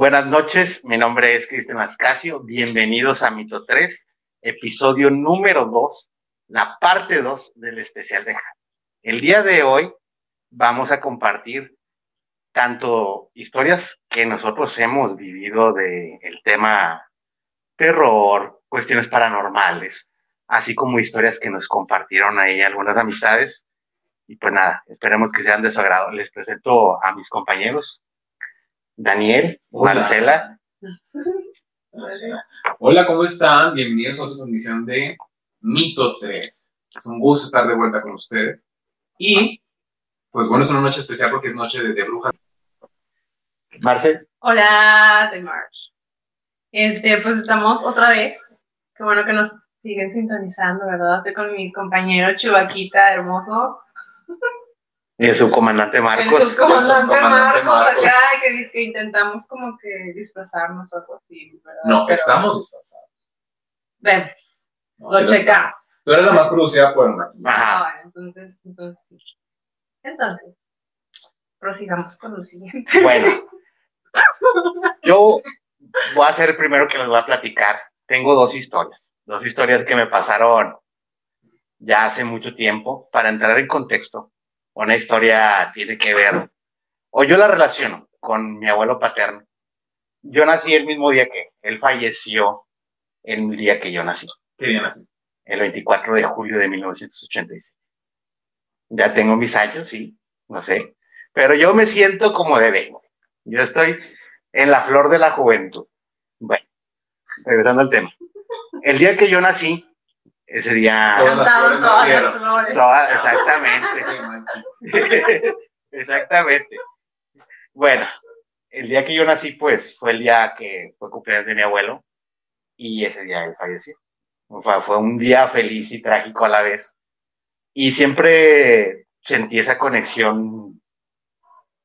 Buenas noches, mi nombre es Cristian Ascasio. Bienvenidos a Mito 3, episodio número 2, la parte 2 del especial de. El día de hoy vamos a compartir tanto historias que nosotros hemos vivido del el tema terror, cuestiones paranormales, así como historias que nos compartieron ahí algunas amistades. Y pues nada, esperemos que sean de su agrado. Les presento a mis compañeros, Daniel, Marcela. Hola, ¿cómo están? Bienvenidos a otra transmisión de Mito 3. Es un gusto estar de vuelta con ustedes. Y, pues bueno, es una noche especial porque es noche de, de brujas. Marcel. Hola, soy March. Este, pues estamos otra vez. Qué bueno que nos siguen sintonizando, ¿verdad? Estoy con mi compañero Chubaquita, hermoso. Y su comandante Marcos. El subcomandante El subcomandante Marcos, Marcos. acá, que, que intentamos como que disfrazarnos o algo así, ¿verdad? No, Pero estamos disfrazados. Vemos, No, lo sí checamos. Tú eres la más producida por el maquillaje. Ajá. Ah, bueno, entonces, entonces sí. Entonces, prosigamos con lo siguiente. Bueno, yo voy a ser el primero que les voy a platicar. Tengo dos historias, dos historias que me pasaron ya hace mucho tiempo. Para entrar en contexto, una historia tiene que ver, o yo la relaciono con mi abuelo paterno. Yo nací el mismo día que él falleció, el día que yo nací, Qué bien así. el 24 de julio de 1986. Ya tengo mis años, sí, no sé, pero yo me siento como de 20. Yo estoy en la flor de la juventud. Bueno, regresando al tema. El día que yo nací, ese día... Todas las flores todas exactamente. Exactamente. Bueno, el día que yo nací, pues, fue el día que fue cumpleaños de mi abuelo y ese día él falleció. Fue, fue un día feliz y trágico a la vez. Y siempre sentí esa conexión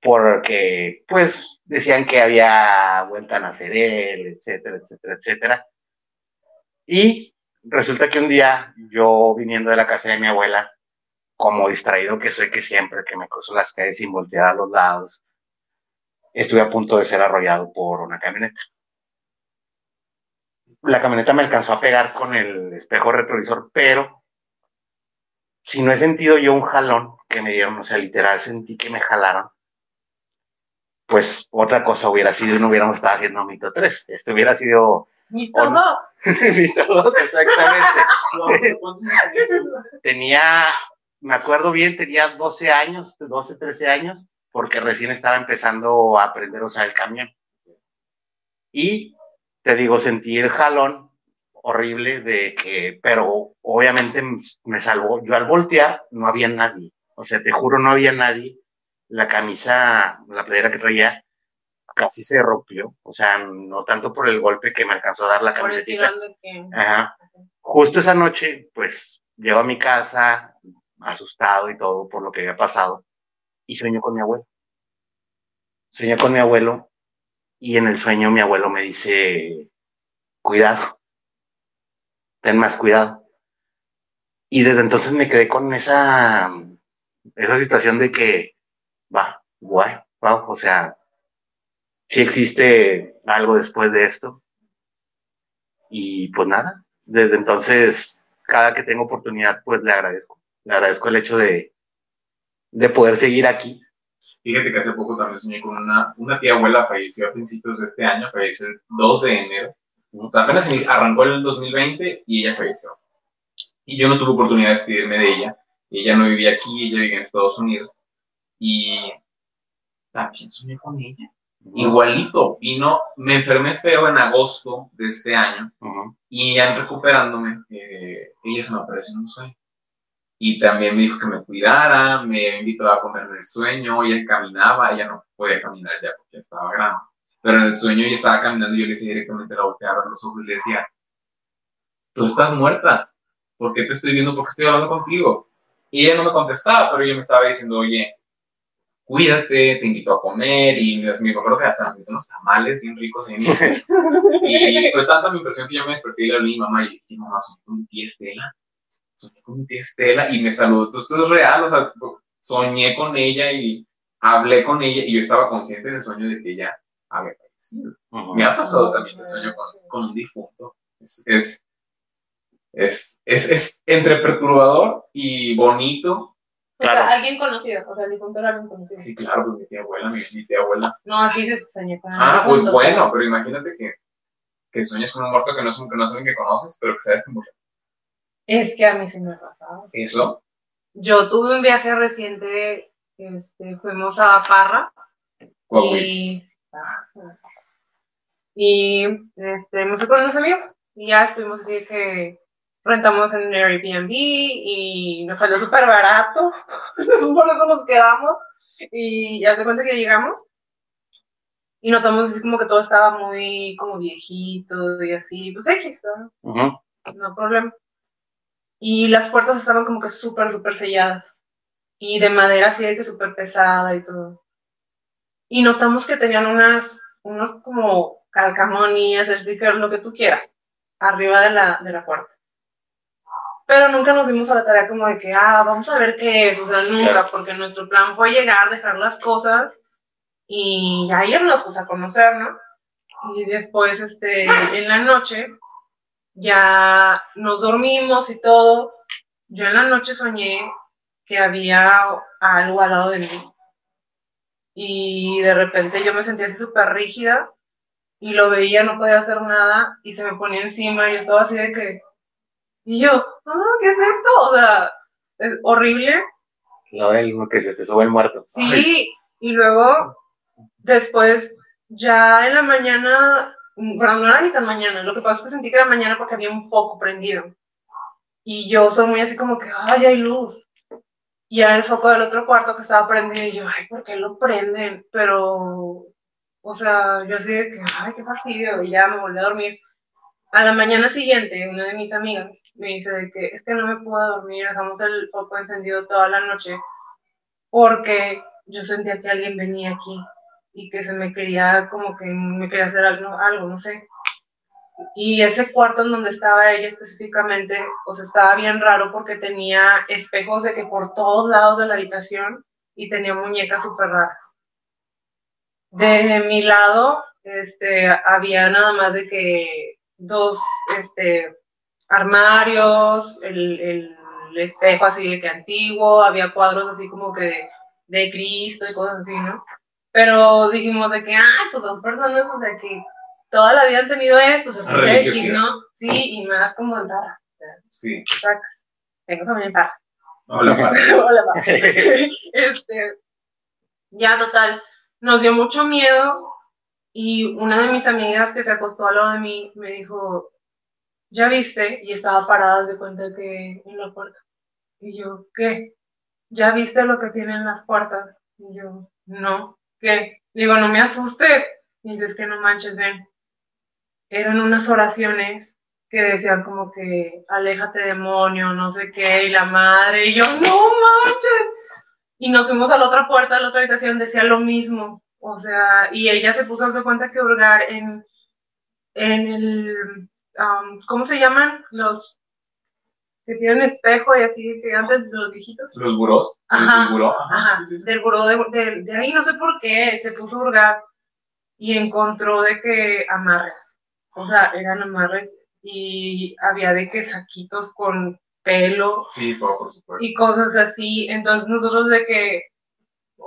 porque, pues, decían que había vuelto a nacer él, etcétera, etcétera, etcétera. Y resulta que un día, yo viniendo de la casa de mi abuela, como distraído que soy que siempre, que me cruzo las calles sin voltear a los lados, estuve a punto de ser arrollado por una camioneta. La camioneta me alcanzó a pegar con el espejo retrovisor, pero si no he sentido yo un jalón que me dieron, o sea, literal sentí que me jalaron, pues otra cosa hubiera sido y no hubiéramos estado haciendo Mito 3. Esto hubiera sido Ni O no. todo. Mito 2, exactamente. Tenía, me acuerdo bien, tenía 12 años, 12, 13 años, porque recién estaba empezando a aprender a usar el camión. Y te digo, sentí el jalón horrible de que, pero obviamente me salvó. Yo al voltear no había nadie. O sea, te juro, no había nadie. La camisa, la playera que traía, casi se rompió. O sea, no tanto por el golpe que me alcanzó a dar la Por el camionetita. Ajá. Justo esa noche, pues, llego a mi casa, asustado y todo por lo que había pasado, y sueño con mi abuelo. Sueño con mi abuelo, y en el sueño mi abuelo me dice, cuidado, ten más cuidado. Y desde entonces me quedé con esa, esa situación de que, va, guay, va, o sea, si existe algo después de esto. Y pues nada, desde entonces, cada que tengo oportunidad, pues le agradezco. Le agradezco el hecho de, de poder seguir aquí. Fíjate que hace poco también soñé con una, una tía abuela, falleció a principios de este año, falleció el 2 de enero. O sea, apenas arrancó el 2020 y ella falleció. Y yo no tuve oportunidad de despedirme de ella. Ella no vivía aquí, ella vivía en Estados Unidos. Y también soñé con ella. Igualito, vino, me enfermé feo en agosto de este año. Ujú. Y ya recuperándome, eh, ella se me apareció en un sueño. Y también me dijo que me cuidara, me invitó a comer en el sueño, ella caminaba, ella no podía caminar ya porque estaba grande. Pero en el sueño ella estaba caminando y yo le decía directamente, la volteé a ver los ojos y le decía, tú estás muerta, ¿por qué te estoy viendo? ¿Por qué estoy hablando contigo? Y ella no me contestaba, pero ella me estaba diciendo, oye, cuídate, te invito a comer, y Dios mío, me acuerdo que hasta unos tamales bien ricos en mi sueño. Y fue tanta mi impresión que yo me desperté y le hablé a mi mamá y dije, mamá, soñé con mi tía Estela. Soñé con mi tía Estela y me saludó. Entonces, esto es real, o sea, soñé con ella y hablé con ella y yo estaba consciente en el sueño de que ella había fallecido. decir. Ujú. Me ha pasado también que sueño con, con un difunto. Es, es, es, es, es entre perturbador y bonito. O sea, Claro. alguien conocido, o sea, mi punto era alguien conocido. Sí, claro, pues mi tía abuela, mi, mi tía abuela. No, aquí dices que soñé con Ah, pues juntos. bueno, pero imagínate que, que sueñes con un muerto que no es que no es alguien que conoces, pero que sabes que murió. Es que a mí sí me ha pasado. Eso, Yo tuve un viaje reciente, este, fuimos a Parra Coahuila. y, y este, me fui con unos amigos y ya estuvimos así que rentamos en Airbnb y nos salió súper barato, por eso nos quedamos y ya se cuenta que llegamos y notamos así como que todo estaba muy como viejito y así, pues X, ¿no? Ujú. no hay problema. Y las puertas estaban como que súper, súper selladas. Y de madera así de que súper pesada y todo. Y notamos que tenían unas, unos como calcamonías, stickers, lo que tú quieras, arriba de la, de la puerta. Pero nunca nos dimos a la tarea como de que, ah, vamos a ver qué es, o sea, nunca, Claro. porque nuestro plan fue llegar, dejar las cosas y ya irnos, pues, a conocer, ¿no? Y después, este, en la noche, ya nos dormimos y todo. Yo en la noche soñé que había algo al lado de mí. Y de repente yo me sentía así súper rígida y lo veía, no podía hacer nada y se me ponía encima y yo estaba así de que... Y yo, ah, ¿qué es esto? O sea, es horrible. Lo del que se te sube el muerto. Sí, y luego, después, ya en la mañana, bueno, no era ni tan mañana, lo que pasa es que sentí que era mañana porque había un foco prendido. Y yo soy muy así como que, ay, hay luz. Y era el foco del otro cuarto que estaba prendido y yo, ay, ¿por qué lo prenden? Pero, o sea, yo así de que, ay, qué fastidio, y ya me volví a dormir. A la mañana siguiente, una de mis amigas me dice de que es que no me puedo dormir, dejamos el foco encendido toda la noche porque yo sentía que alguien venía aquí y que se me quería, como que me quería hacer algo, algo, no sé. Y ese cuarto en donde estaba ella específicamente, o sea, estaba bien raro porque tenía espejos de que por todos lados de la habitación y tenía muñecas súper raras. De mi lado, este, había nada más de que dos, este, armarios, el, el espejo así de que antiguo, había cuadros así como que de, de Cristo y cosas así, ¿no? Pero dijimos de que, ay, pues son personas, o sea, que toda la vida han tenido esto, pues X, Religiosidad. ¿no? Sí, y más como en sea, Sí. Tengo familia en. Hola, padre. Hola, pa. este, ya total, nos dio mucho miedo y una de mis amigas que se acostó al lado de mí me dijo, ¿ya viste? Y estaba parada de cuenta que en la puerta. Y yo, ¿qué? ¿Ya viste lo que tienen las puertas? Y yo, no, ¿qué? Digo, no me asustes. Y dices que no manches, ven. Eran unas oraciones que decían como que aléjate demonio, no sé qué, y la madre, y yo, no manches. Y nos fuimos a la otra puerta, a la otra habitación, decía lo mismo. O sea, y ella se puso a darse cuenta que hurgar en, en el, um, ¿cómo se llaman? Los que tienen espejo y así, que antes de los viejitos. Los burós. Ajá, El buró. Ajá, Ajá, sí, sí, sí. del buró de, de, de ahí, no sé por qué, se puso a hurgar y encontró de que amarres, o sea, eran amarres y había de que saquitos con pelo Sí, todo, por supuesto. y cosas así, entonces nosotros de que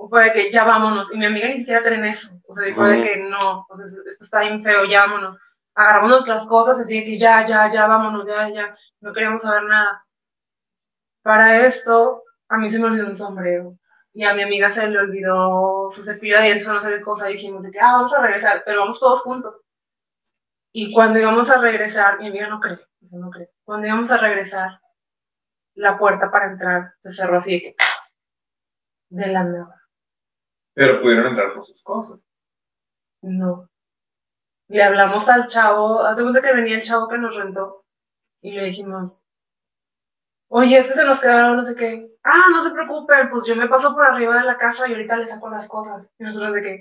fue de que ya vámonos, y mi amiga ni siquiera cree en eso, o sea, dijo de que no, o sea, esto está bien feo, ya vámonos, agarramos nuestras cosas, así que ya, ya, ya, vámonos, ya, ya, no queríamos saber nada. Para esto, a mí se me olvidó un sombrero, y a mi amiga se le olvidó su cepillo de dientes o no sé qué cosa, y dijimos de que, ah, vamos a regresar, pero vamos todos juntos. Y cuando íbamos a regresar, mi amiga no cree, no cree, cuando íbamos a regresar, la puerta para entrar se cerró así de que, de la nada. Pero pudieron entrar por sus cosas. No. Le hablamos al chavo, hace cuenta que venía el chavo que nos rentó y le dijimos, oye, este se nos quedaron, no sé qué. Ah, no se preocupen, pues yo me paso por arriba de la casa y ahorita le saco las cosas. Y nosotros de que,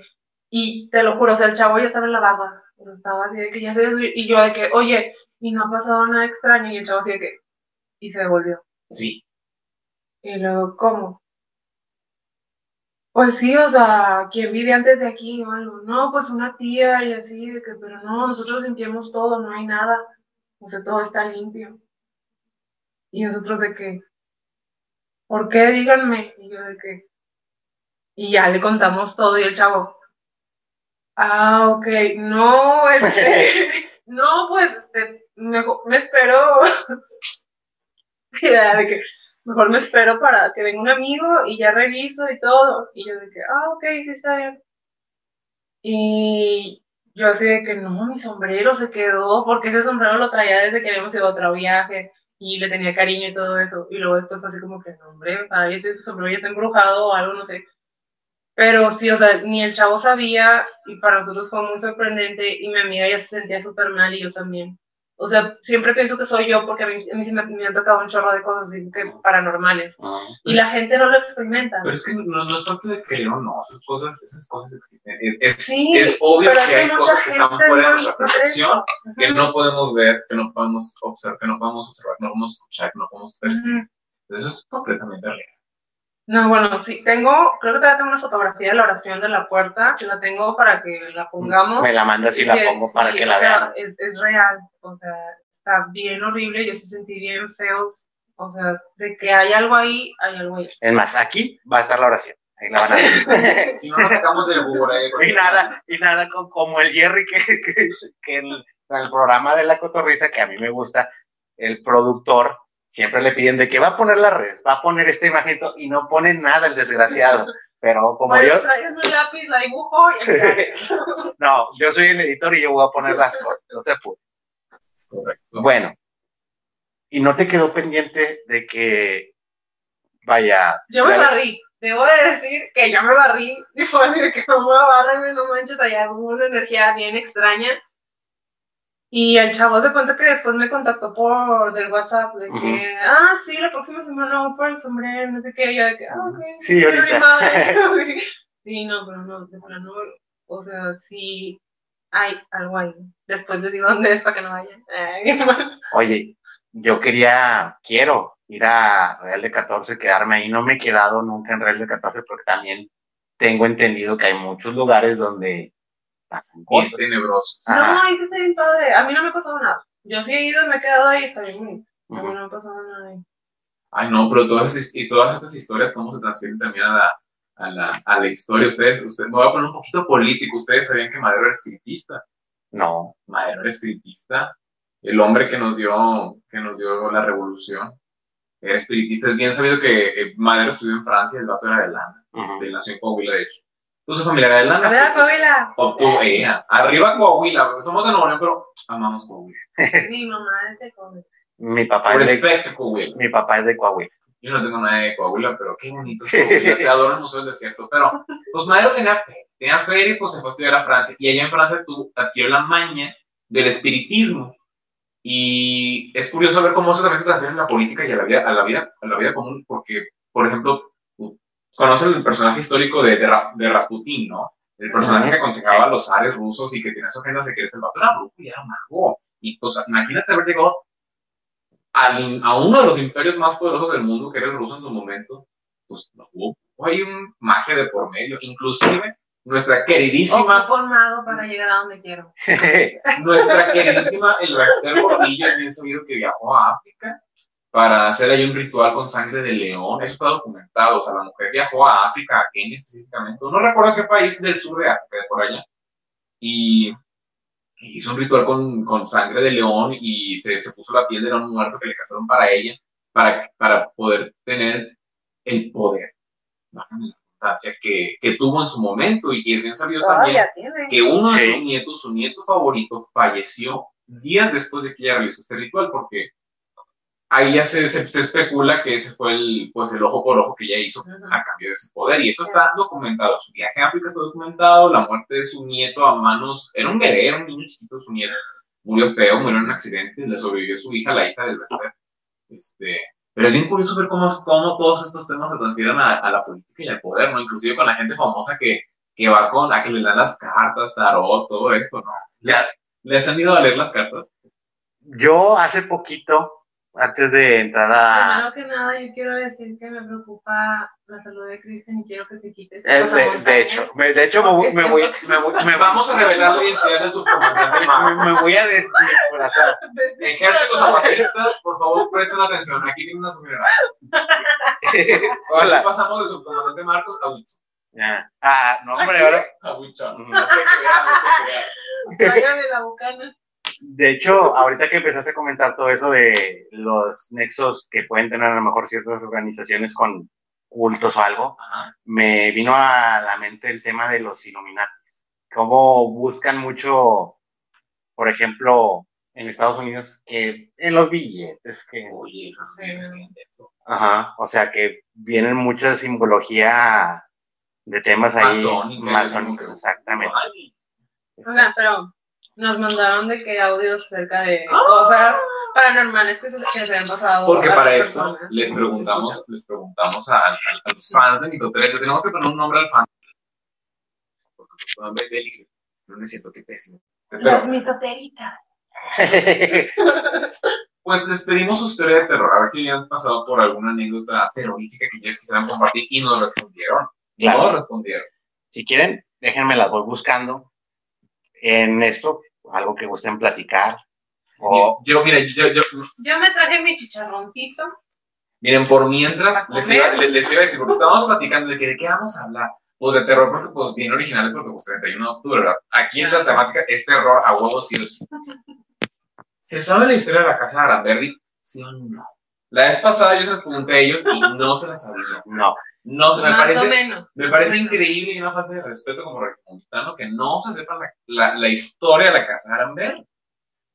y te lo juro, o sea, el chavo ya estaba en la barba, o sea, estaba así de que ya se y yo de que, oye, y no ha pasado nada extraño, y el chavo así de que, y se devolvió. Sí. Y luego, ¿cómo? Pues sí, o sea, ¿quién vive antes de aquí o algo? No, pues una tía y así, de que, pero no, nosotros limpiamos todo, no hay nada. O sea, todo está limpio. Y nosotros de que, ¿por qué? Díganme. Y yo de que, y ya le contamos todo y el chavo, ah, ok, no, este, no, pues, este, mejor me espero, y de que, mejor me espero para que venga un amigo y ya reviso y todo. Y yo que, ah, ok, sí está bien. Y yo así de que no, mi sombrero se quedó, porque ese sombrero lo traía desde que habíamos ido a otro viaje y le tenía cariño y todo eso. Y luego después fue así como que, no, hombre, ese sombrero ya está embrujado o algo, no sé. Pero sí, o sea, ni el chavo sabía y para nosotros fue muy sorprendente y mi amiga ya se sentía súper mal y yo también. O sea, siempre pienso que soy yo porque a mí, a mí me, me, han tocado un chorro de cosas así que paranormales. Ah, y la gente no lo experimenta. Pero es que no, no es tanto de que no, no, esas cosas, esas cosas existen. Es, Sí, es obvio que hay cosas que están fuera de nuestra percepción, que no podemos ver, que no podemos observar, que no podemos observar, no podemos escuchar, que no podemos percibir. Ujú. Eso es completamente real. No, bueno, sí, tengo, creo que todavía tengo una fotografía de la oración de la puerta, que la tengo para que la pongamos. Me la mandas y la pongo para sí, que la vean. Es, es real, o sea, está bien horrible, yo sí sentí bien feos, o sea, de que hay algo ahí, hay algo ahí. Es más, aquí va a estar la oración. Ahí la van a ver. Si no nos sacamos del Google, eh, y nada, y nada con- como el Jerry que, que, que el, en el programa de la cotorriza, que a mí me gusta, el productor siempre le piden de que va a poner la red, va a poner esta imagen y no pone nada el desgraciado. Pero como Bueno, yo, traes lápiz, la dibujo y el no, yo soy el editor y yo voy a poner las cosas, no se puede. Correcto. Bueno, y no te quedó pendiente de que, vaya, Yo me barrí, debo de decir que yo me barrí, y fue decir que no me barré, no manches, allá hubo una energía bien extraña. Y el chavo se cuenta que después me contactó por del WhatsApp, de que, ah, sí, la próxima semana voy por el sombrero, no sé qué, y yo de que, ah, ok. Sí, ahorita. sí, no, pero no, de plano, o sea, sí hay algo ahí. Después les digo dónde es para que no vayan. Ay, Oye, yo quería, quiero ir a Real de 14, quedarme ahí. No me he quedado nunca en Real de 14 porque también tengo entendido que hay muchos lugares donde pasan Y es cosas. tenebroso. No, ahí sí está bien padre. A mí no me ha pasado nada. Yo sí he ido, me he quedado ahí, está bien bonito. A mí no me ha pasado nada ahí. Ay, no, pero todas, esas- y todas estas historias, cómo se transfieren también a la, a la, a la historia. Ustedes, ustedes, me voy a poner un poquito político. Ustedes sabían que Madero era espiritista. No, Madero era espiritista. El hombre que nos dio, que nos dio la revolución era espiritista. Es bien sabido que eh, Madero estudió en Francia, el vato era de Lana, ujú. de nació en Coahuila, de hecho. Entonces, familiar de A ver, Lana. Coahuila. Eh, arriba Coahuila, somos de Nuevo León, pero amamos Coahuila. Mi mamá es de Coahuila. mi papá es de, Respecto Coahuila. mi papá es de Coahuila. Yo no tengo nada de Coahuila, pero qué bonito es Coahuila. Te adoro el Museo del Desierto. Pero, pues Madero tenía fe. Tenía fe y pues se fue a estudiar a Francia. Y allá en Francia tú adquirió la maña del espiritismo. Y es curioso ver cómo eso también se transfiere en la política y a la vida, a la vida, a la vida común, porque, por ejemplo, conocen el personaje histórico de, de, de Rasputín, ¿no? El personaje que aconsejaba a los zares rusos y que tenía su agenda secreta. El vato era brujo y era mago. Y pues imagínate haber llegado al- a uno de los imperios más poderosos del mundo, que era el ruso en su momento, pues no hubo, hay un magia de por medio. Inclusive, nuestra queridísima, Ocupo un mago para llegar a donde quiero. nuestra queridísima el Esther Gordillo es bien sabido que viajó a África para hacer ahí un ritual con sangre de león. Eso está documentado. O sea, la mujer viajó a África, a Kenia específicamente. No recuerdo qué país del sur de África, de por allá. Y hizo un ritual con, con sangre de león y se, se puso la piel de león muerto que le cazaron para ella, para, para poder tener el poder, la redundancia, que, que tuvo en su momento. Y, es bien sabido también que uno de sus nietos, su nieto favorito, falleció días después de que ella realizó este ritual, porque ahí ya se, se, se especula que ese fue el, pues el ojo por ojo que ella hizo Ujú. a cambio de ese poder. Y esto está documentado. Su viaje a África está documentado, la muerte de su nieto a manos, era un bebé, era un niño chiquito, su nieto murió feo, murió en un accidente, le sobrevivió su hija, la hija del Bester. Este, pero es bien curioso ver cómo, cómo todos estos temas se transfieren a, a la política y al poder, ¿no? Inclusive con la gente famosa que, que va con, a que le dan las cartas, tarot, todo esto, ¿no? ¿Les han ido a leer las cartas? Yo hace poquito, antes de entrar a... Primero que nada, yo quiero decir que me preocupa la salud de Cristian y quiero que se quite ese Eh, de, de hecho, me, de hecho me, voy- me voy, me, voy- me, Vamos a revelar la identidad del subcomandante me, Marcos. me voy a descorazar. Ejército Zapatista, por favor, presten atención. Aquí tiene una sumidera. Ahora sí pasamos de subcomandante Marcos a. Ya. Ah, no, hombre, ahora. A Huicho. Ujú. No te creas, no te creas. Váyale la bucana. De hecho, ahorita que empezaste a comentar todo eso de los nexos que pueden tener a lo mejor ciertas organizaciones con cultos o algo, Ajá. me vino a la mente el tema de los Illuminatis. Cómo buscan mucho, por ejemplo, en Estados Unidos, que en los billetes, que, Oye, no sé, es intenso. ajá, o sea, que vienen mucha simbología de temas ahí Masónica, que- exactamente. Ay, O sea, pero nos mandaron de que audios acerca de Ah. cosas paranormales que se, que se han pasado. Porque para las esto personas. les preguntamos, les preguntamos a, a- a los fans de Mitoteles, le tenemos que poner un nombre al fan. Porque su nombre es Beli, no me siento que pésimo. Las Pero, mitoteritas. pues les pedimos su historia de terror, a ver si han pasado por alguna anécdota terrorífica que ellos quisieran compartir y nos respondieron. Claro. No respondieron. si quieren, déjenme las voy buscando en esto, algo que gusten platicar. O, Yo, mira, yo, yo, Yo me traje mi chicharroncito. Miren, por mientras, ¿Para les iba, les, les iba a decir, porque estábamos platicando de que de qué vamos a hablar. Pues de terror, porque pues bien originales, porque pues 31 de octubre, ¿verdad? Aquí en la temática es terror a huevos sí. ¿Se sabe la historia de la casa de Aranberry? ¿Sí o no? La vez pasada yo se las pregunté a ellos y no se las sabían. no, No, se me más o parece, menos. me parece increíble y una falta de respeto como republicano que no se sepa la, la, la historia de la casa de Aranberry.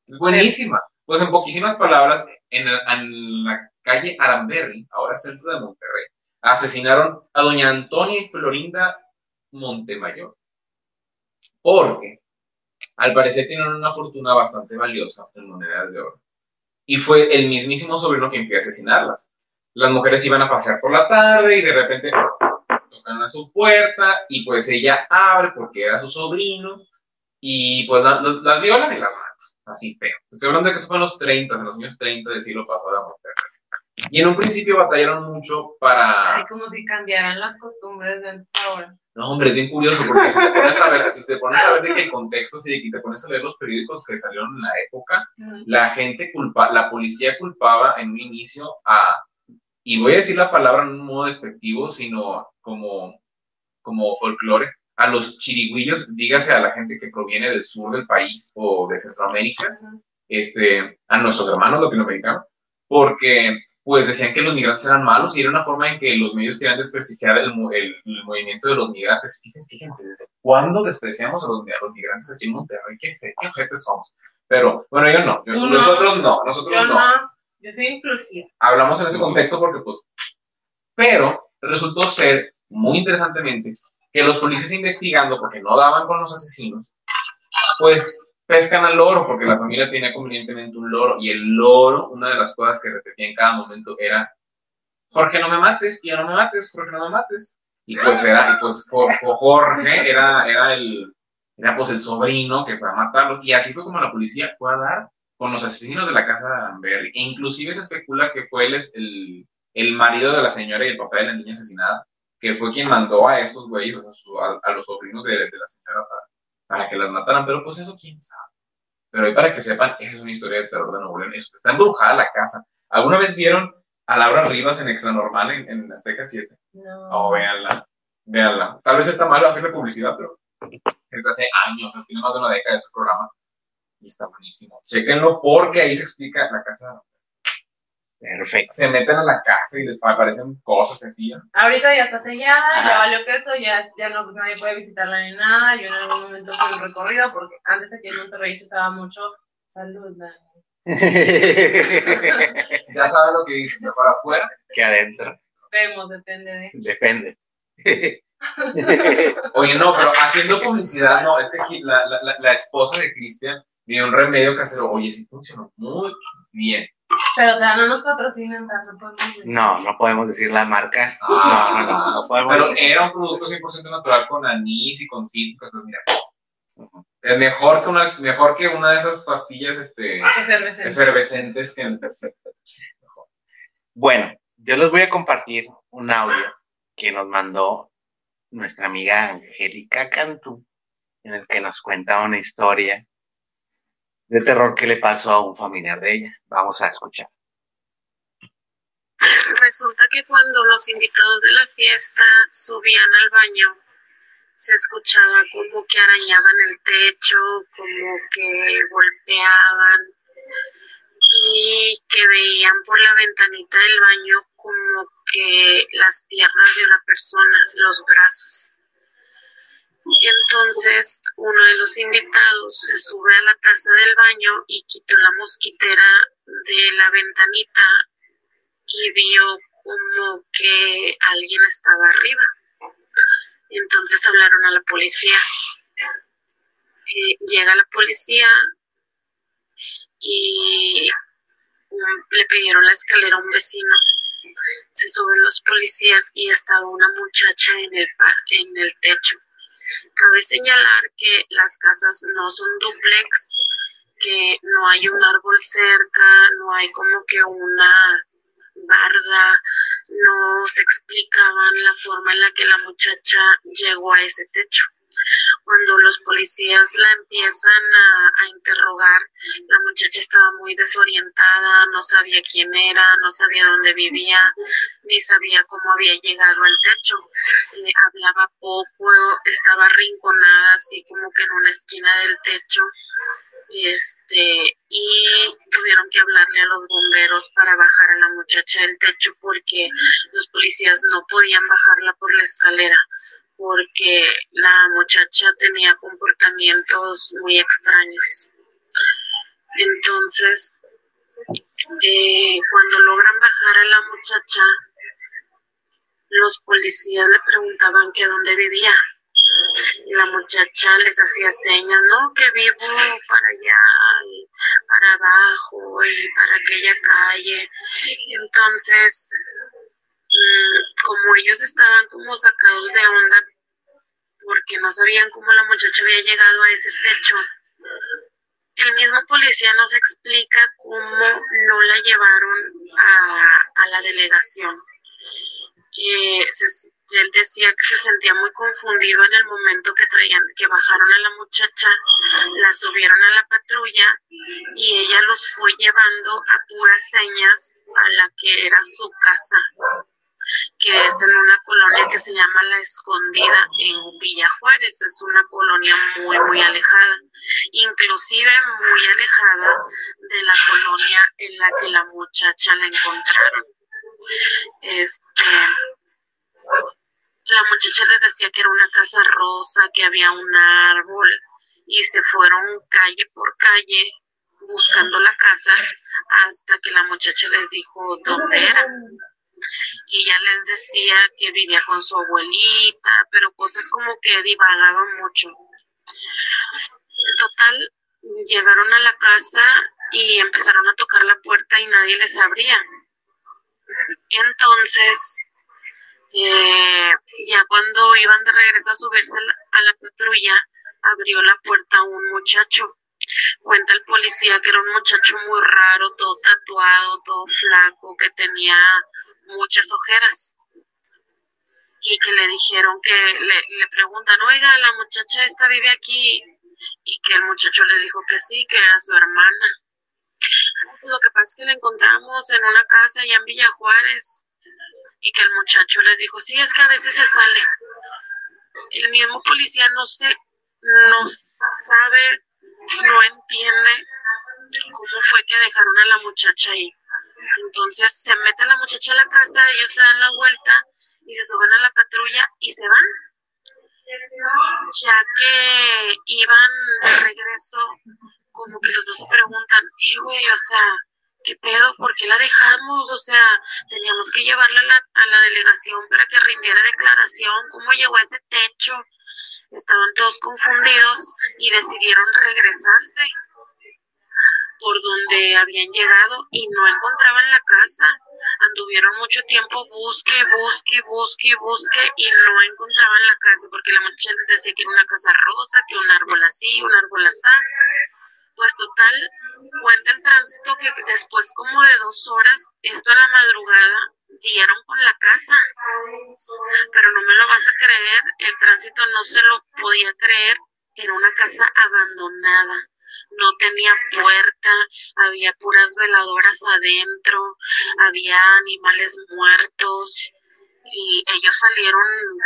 Es buenísima. Pues en poquísimas palabras, en, el- en la calle Aranberry, ahora centro de Monterrey, asesinaron a doña Antonia y Florinda Montemayor. Porque, al parecer, tienen una fortuna bastante valiosa en monedas de oro. Y fue el mismísimo sobrino quien fue a asesinarlas. Las mujeres iban a pasear por la tarde y de repente tocan a su puerta y pues ella abre porque era su sobrino y pues la- las, las violan y las matan. Así feo. Estoy hablando de que eso fue en los 30, en los años 30 del siglo pasado de Monterrey. Y en un principio batallaron mucho para... Ay, como si cambiaran las costumbres de antes ahora. No, hombre, es bien curioso porque si te pones a ver, si te pones a ver de que el contexto, si te pones a leer los periódicos que salieron en la época, la gente culpa, la policía culpaba en un inicio a, y voy a decir la palabra en un modo despectivo, sino como, como folclore, a los chirigüillos, dígase a la gente que proviene del sur del país o de Centroamérica, este, a nuestros hermanos latinoamericanos, porque pues decían que los migrantes eran malos y era una forma en que los medios querían desprestigiar el, el- el movimiento de los migrantes. Fíjense, fíjense, ¿desde cuándo despreciamos a los, a los migrantes aquí en Monterrey? ¿Qué, qué ojetes somos? Pero, bueno, yo no, yo- Tú no. nosotros no, nosotros Yo no. no, yo soy inclusiva. Hablamos en ese contexto porque, pues, pero resultó ser, muy interesantemente, que los policías investigando, porque no daban con los asesinos, pues pescan al loro, porque la familia tenía convenientemente un loro, y el loro, una de las cosas que repetía en cada momento era, Jorge, no me mates, tía, no me mates, Jorge, no me mates. Y pues era, y pues Jo- Jo- Jorge era, era el, era pues el sobrino que fue a matarlos, y así fue como la policía fue a dar con los asesinos de la casa de Amberry. E inclusive se especula que fue es el, el marido de la señora y el papá de la niña asesinada, que fue quien mandó a estos güeyes, o sea, a los sobrinos de, de la señora para, para que las mataran, pero pues eso quién sabe. Pero ahí para que sepan, esa es una historia de terror de Nuevo León. Eso, Está embrujada la casa. ¿Alguna vez vieron a Laura Rivas en Extra Normal en, en Azteca 7? No. Oh, véanla, véanla. Tal vez está mal hacerle publicidad, pero desde hace años, tiene más de una década ese programa. Y está buenísimo. Chequenlo porque ahí se explica la casa. Perfecto. Se meten a la casa y les aparecen cosas así. ¿no? Ahorita ya está sellada, ya valió queso, ya, ya no, nadie puede visitarla ni nada. Yo en algún momento fui un recorrido porque antes aquí en Monterrey se usaba mucho salud. Dani. Ya saben lo que dicen, mejor afuera. que adentro, Vemos, depende de. depende. Oye, no, pero haciendo publicidad, no, es que aquí la, la, la esposa de Cristian dio un remedio casero. Oye, sí funcionó muy bien. Pero ya no nos patrocinan tanto. podemos decir. No, no podemos decir la marca. Ah. No, no, no, no podemos Pero decir. era un producto 100% natural con anís y con cítricos. Entonces, mira, Es mejor que una, mejor que una de esas pastillas este, Efervescente. efervescentes que en el perfecto. Bueno, yo les voy a compartir un audio que nos mandó nuestra amiga Angélica Cantú, en el que nos cuenta una historia de terror que le pasó a un familiar de ella. Vamos a escuchar. Resulta que cuando los invitados de la fiesta subían al baño, se escuchaba como que arañaban el techo, como que golpeaban y que veían por la ventanita del baño como que las piernas de una persona, los brazos. Y entonces uno de los invitados se sube a la taza del baño y quitó la mosquitera de la ventanita y vio como que alguien estaba arriba. Entonces hablaron a la policía. Eh, llega la policía y le pidieron la escalera a un vecino. Se suben los policías y estaba una muchacha en el, en el techo. Cabe señalar que las casas no son duplex, que no hay un árbol cerca, no hay como que una barda, no se explicaban la forma en la que la muchacha llegó a ese techo. Cuando los policías la empiezan a, interrogar, la muchacha estaba muy desorientada, no sabía quién era, no sabía dónde vivía, ni sabía cómo había llegado al techo. Eh, hablaba poco, estaba arrinconada así como que en una esquina del techo este y tuvieron que hablarle a los bomberos para bajar a la muchacha del techo porque los policías no podían bajarla por la escalera porque la muchacha tenía comportamientos muy extraños entonces eh, cuando logran bajar a la muchacha los policías le preguntaban que dónde vivía y la muchacha les hacía señas, ¿no? Que vivo para allá y para abajo y para aquella calle. Entonces, como ellos estaban como sacados de onda porque no sabían cómo la muchacha había llegado a ese techo, el mismo policía nos explica cómo no la llevaron a, la delegación. Él decía que se sentía muy confundido en el momento que traían, que bajaron a la muchacha, la subieron a la patrulla y ella los fue llevando a puras señas a la que era su casa, que es en una colonia que se llama La Escondida en Villa Juárez, es una colonia muy muy alejada, inclusive muy alejada de la colonia en la que la muchacha la encontraron. Este la muchacha les decía que era una casa rosa, que había un árbol y se fueron calle por calle buscando la casa hasta que la muchacha les dijo dónde era. Y ella les decía que vivía con su abuelita, pero cosas como que divagaban mucho. Total, llegaron a la casa y empezaron a tocar la puerta y nadie les abría. Entonces, eh, ya cuando iban de regreso a subirse a la patrulla, abrió la puerta un muchacho. Cuenta el policía que era un muchacho muy raro, todo tatuado, todo flaco, que tenía muchas ojeras. Y que le dijeron que le, le preguntan, oiga, la muchacha esta vive aquí. Y que el muchacho le dijo que sí, que era su hermana. Pues lo que pasa es que la encontramos en una casa allá en Villa Juárez y que el muchacho les dijo, sí, es que a veces se sale. El mismo policía no se, no sabe, no entiende cómo fue que dejaron a la muchacha ahí. Entonces se mete la muchacha a la casa, ellos se dan la vuelta y se suben a la patrulla y se van. Ya que iban de regreso, como que los dos se preguntan, y güey, o sea, ¿qué pedo? ¿Por qué la dejamos? O sea, teníamos que llevarla a la, a la delegación para que rindiera declaración. ¿Cómo llegó ese techo? Estaban todos confundidos y decidieron regresarse. Por donde habían llegado y no encontraban la casa. Anduvieron mucho tiempo, busque, busque, busque, busque y no encontraban la casa porque la muchacha les decía que era una casa rosa, que un árbol así, un árbol así. Pues total, cuenta el tránsito que después como de dos horas, esto a la madrugada, dieron con la casa. Pero no me lo vas a creer, el tránsito no se lo podía creer, era una casa abandonada no tenía puerta, había puras veladoras adentro, había animales muertos y ellos salieron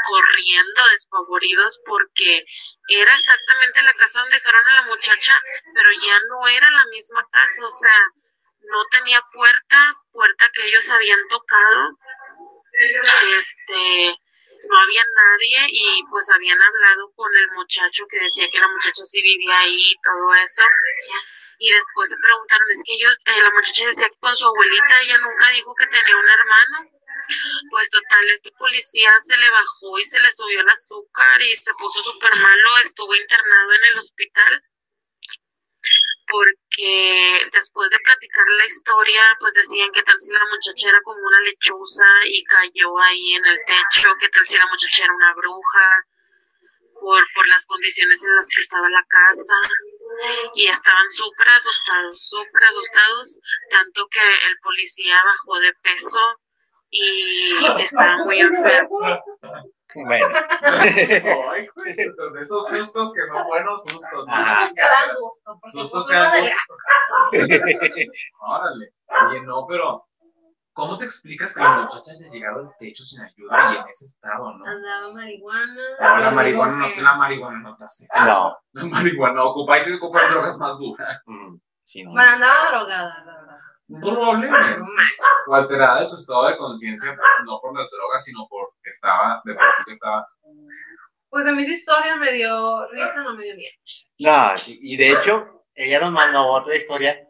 corriendo despavoridos porque era exactamente la casa donde dejaron a la muchacha, pero ya no era la misma casa, o sea, no tenía puerta, puerta que ellos habían tocado. Este, no había nadie y pues habían hablado con el muchacho que decía que la muchacha sí vivía ahí y todo eso. Y después se preguntaron, es que ellos, eh, la muchacha decía que con su abuelita ella nunca dijo que tenía un hermano. Pues total, este policía se le bajó y se le subió el azúcar y se puso súper malo, estuvo internado en el hospital porque después de platicar la historia, pues decían que tal si la muchacha era como una lechuza y cayó ahí en el techo, que tal si la muchacha era una bruja, por, por las condiciones en las que estaba la casa. Y estaban súper asustados, súper asustados, tanto que el policía bajó de peso y estaba muy enfermo. Bueno. Ay, pues, de esos sustos que son buenos sustos. ¿no? Ajá. Sustos que dan gusto. Órale. Oye, no, pero ¿cómo te explicas que la muchacha haya llegado al techo sin ayuda y en ese estado, no? Andaba marihuana. No, la marihuana no, que- la marihuana no te hace. No. La marihuana ocupa y se ocupa drogas más duras. Mm, sí, no. Bueno, andaba drogada, la verdad. Probablemente. O alterada de su estado de conciencia, no por las drogas, sino estaba, de por sí que estaba. Pues a mí esa historia me dio risa, no me dio miedo. No, sí, y de hecho, ella nos mandó otra historia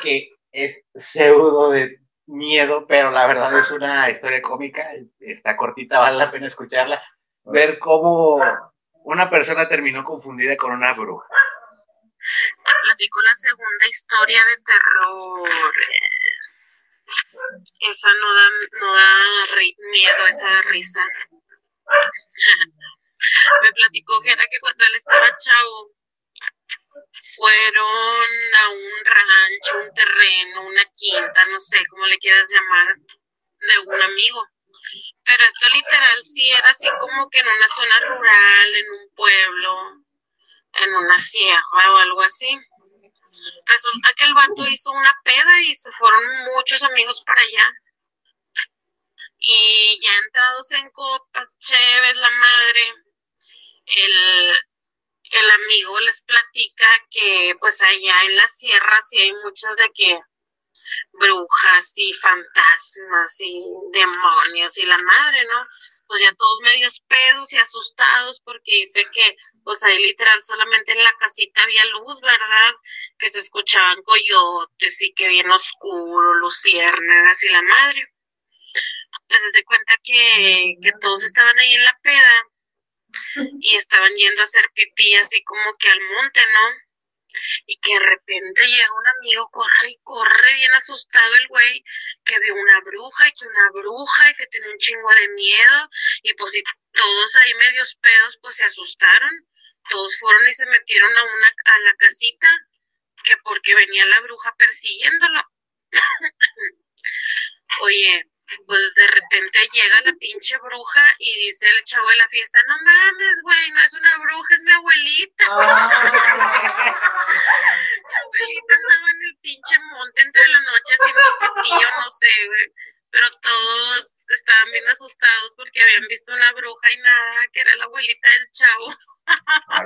que es pseudo de miedo, pero la verdad es una historia cómica, está cortita, vale la pena escucharla, ver cómo una persona terminó confundida con una bruja. Te platico la segunda historia de terror. Esa no da, no da miedo, esa da risa. Me platicó que era que cuando él estaba chavo, fueron a un rancho, un terreno, una quinta, no sé cómo le quieras llamar, de un amigo. Pero esto literal sí era así como que en una zona rural, en un pueblo, en una sierra o algo así. Resulta que el vato hizo una peda y se fueron muchos amigos para allá. Y ya entrados en copas, chéves, la madre, el, el amigo les platica que pues allá en la sierra sí hay muchas de que brujas y fantasmas y demonios y la madre, ¿no? Pues ya todos medios pedos y asustados porque dice que pues ahí literal solamente en la casita había luz, ¿verdad? Que se escuchaban coyotes y que bien oscuro, luciérnagas y la madre. Pues se cuenta que, que todos estaban ahí en la peda y estaban yendo a hacer pipí así como que al monte, ¿no? Y que de repente llega un amigo, corre y corre, bien asustado el güey, que vio una bruja y que una bruja y que tenía un chingo de miedo. Y pues y todos ahí medios pedos, pues se asustaron. Todos fueron y se metieron a una a la casita, que porque venía la bruja persiguiéndolo. Oye, pues de repente llega la pinche bruja y dice el chavo de la fiesta, no mames, güey, no es una bruja, es mi abuelita. La abuelita andaba en el pinche monte entre la noche haciendo yo no sé, güey. Pero todos estaban bien asustados porque habían visto una bruja y nada, que era la abuelita del chavo.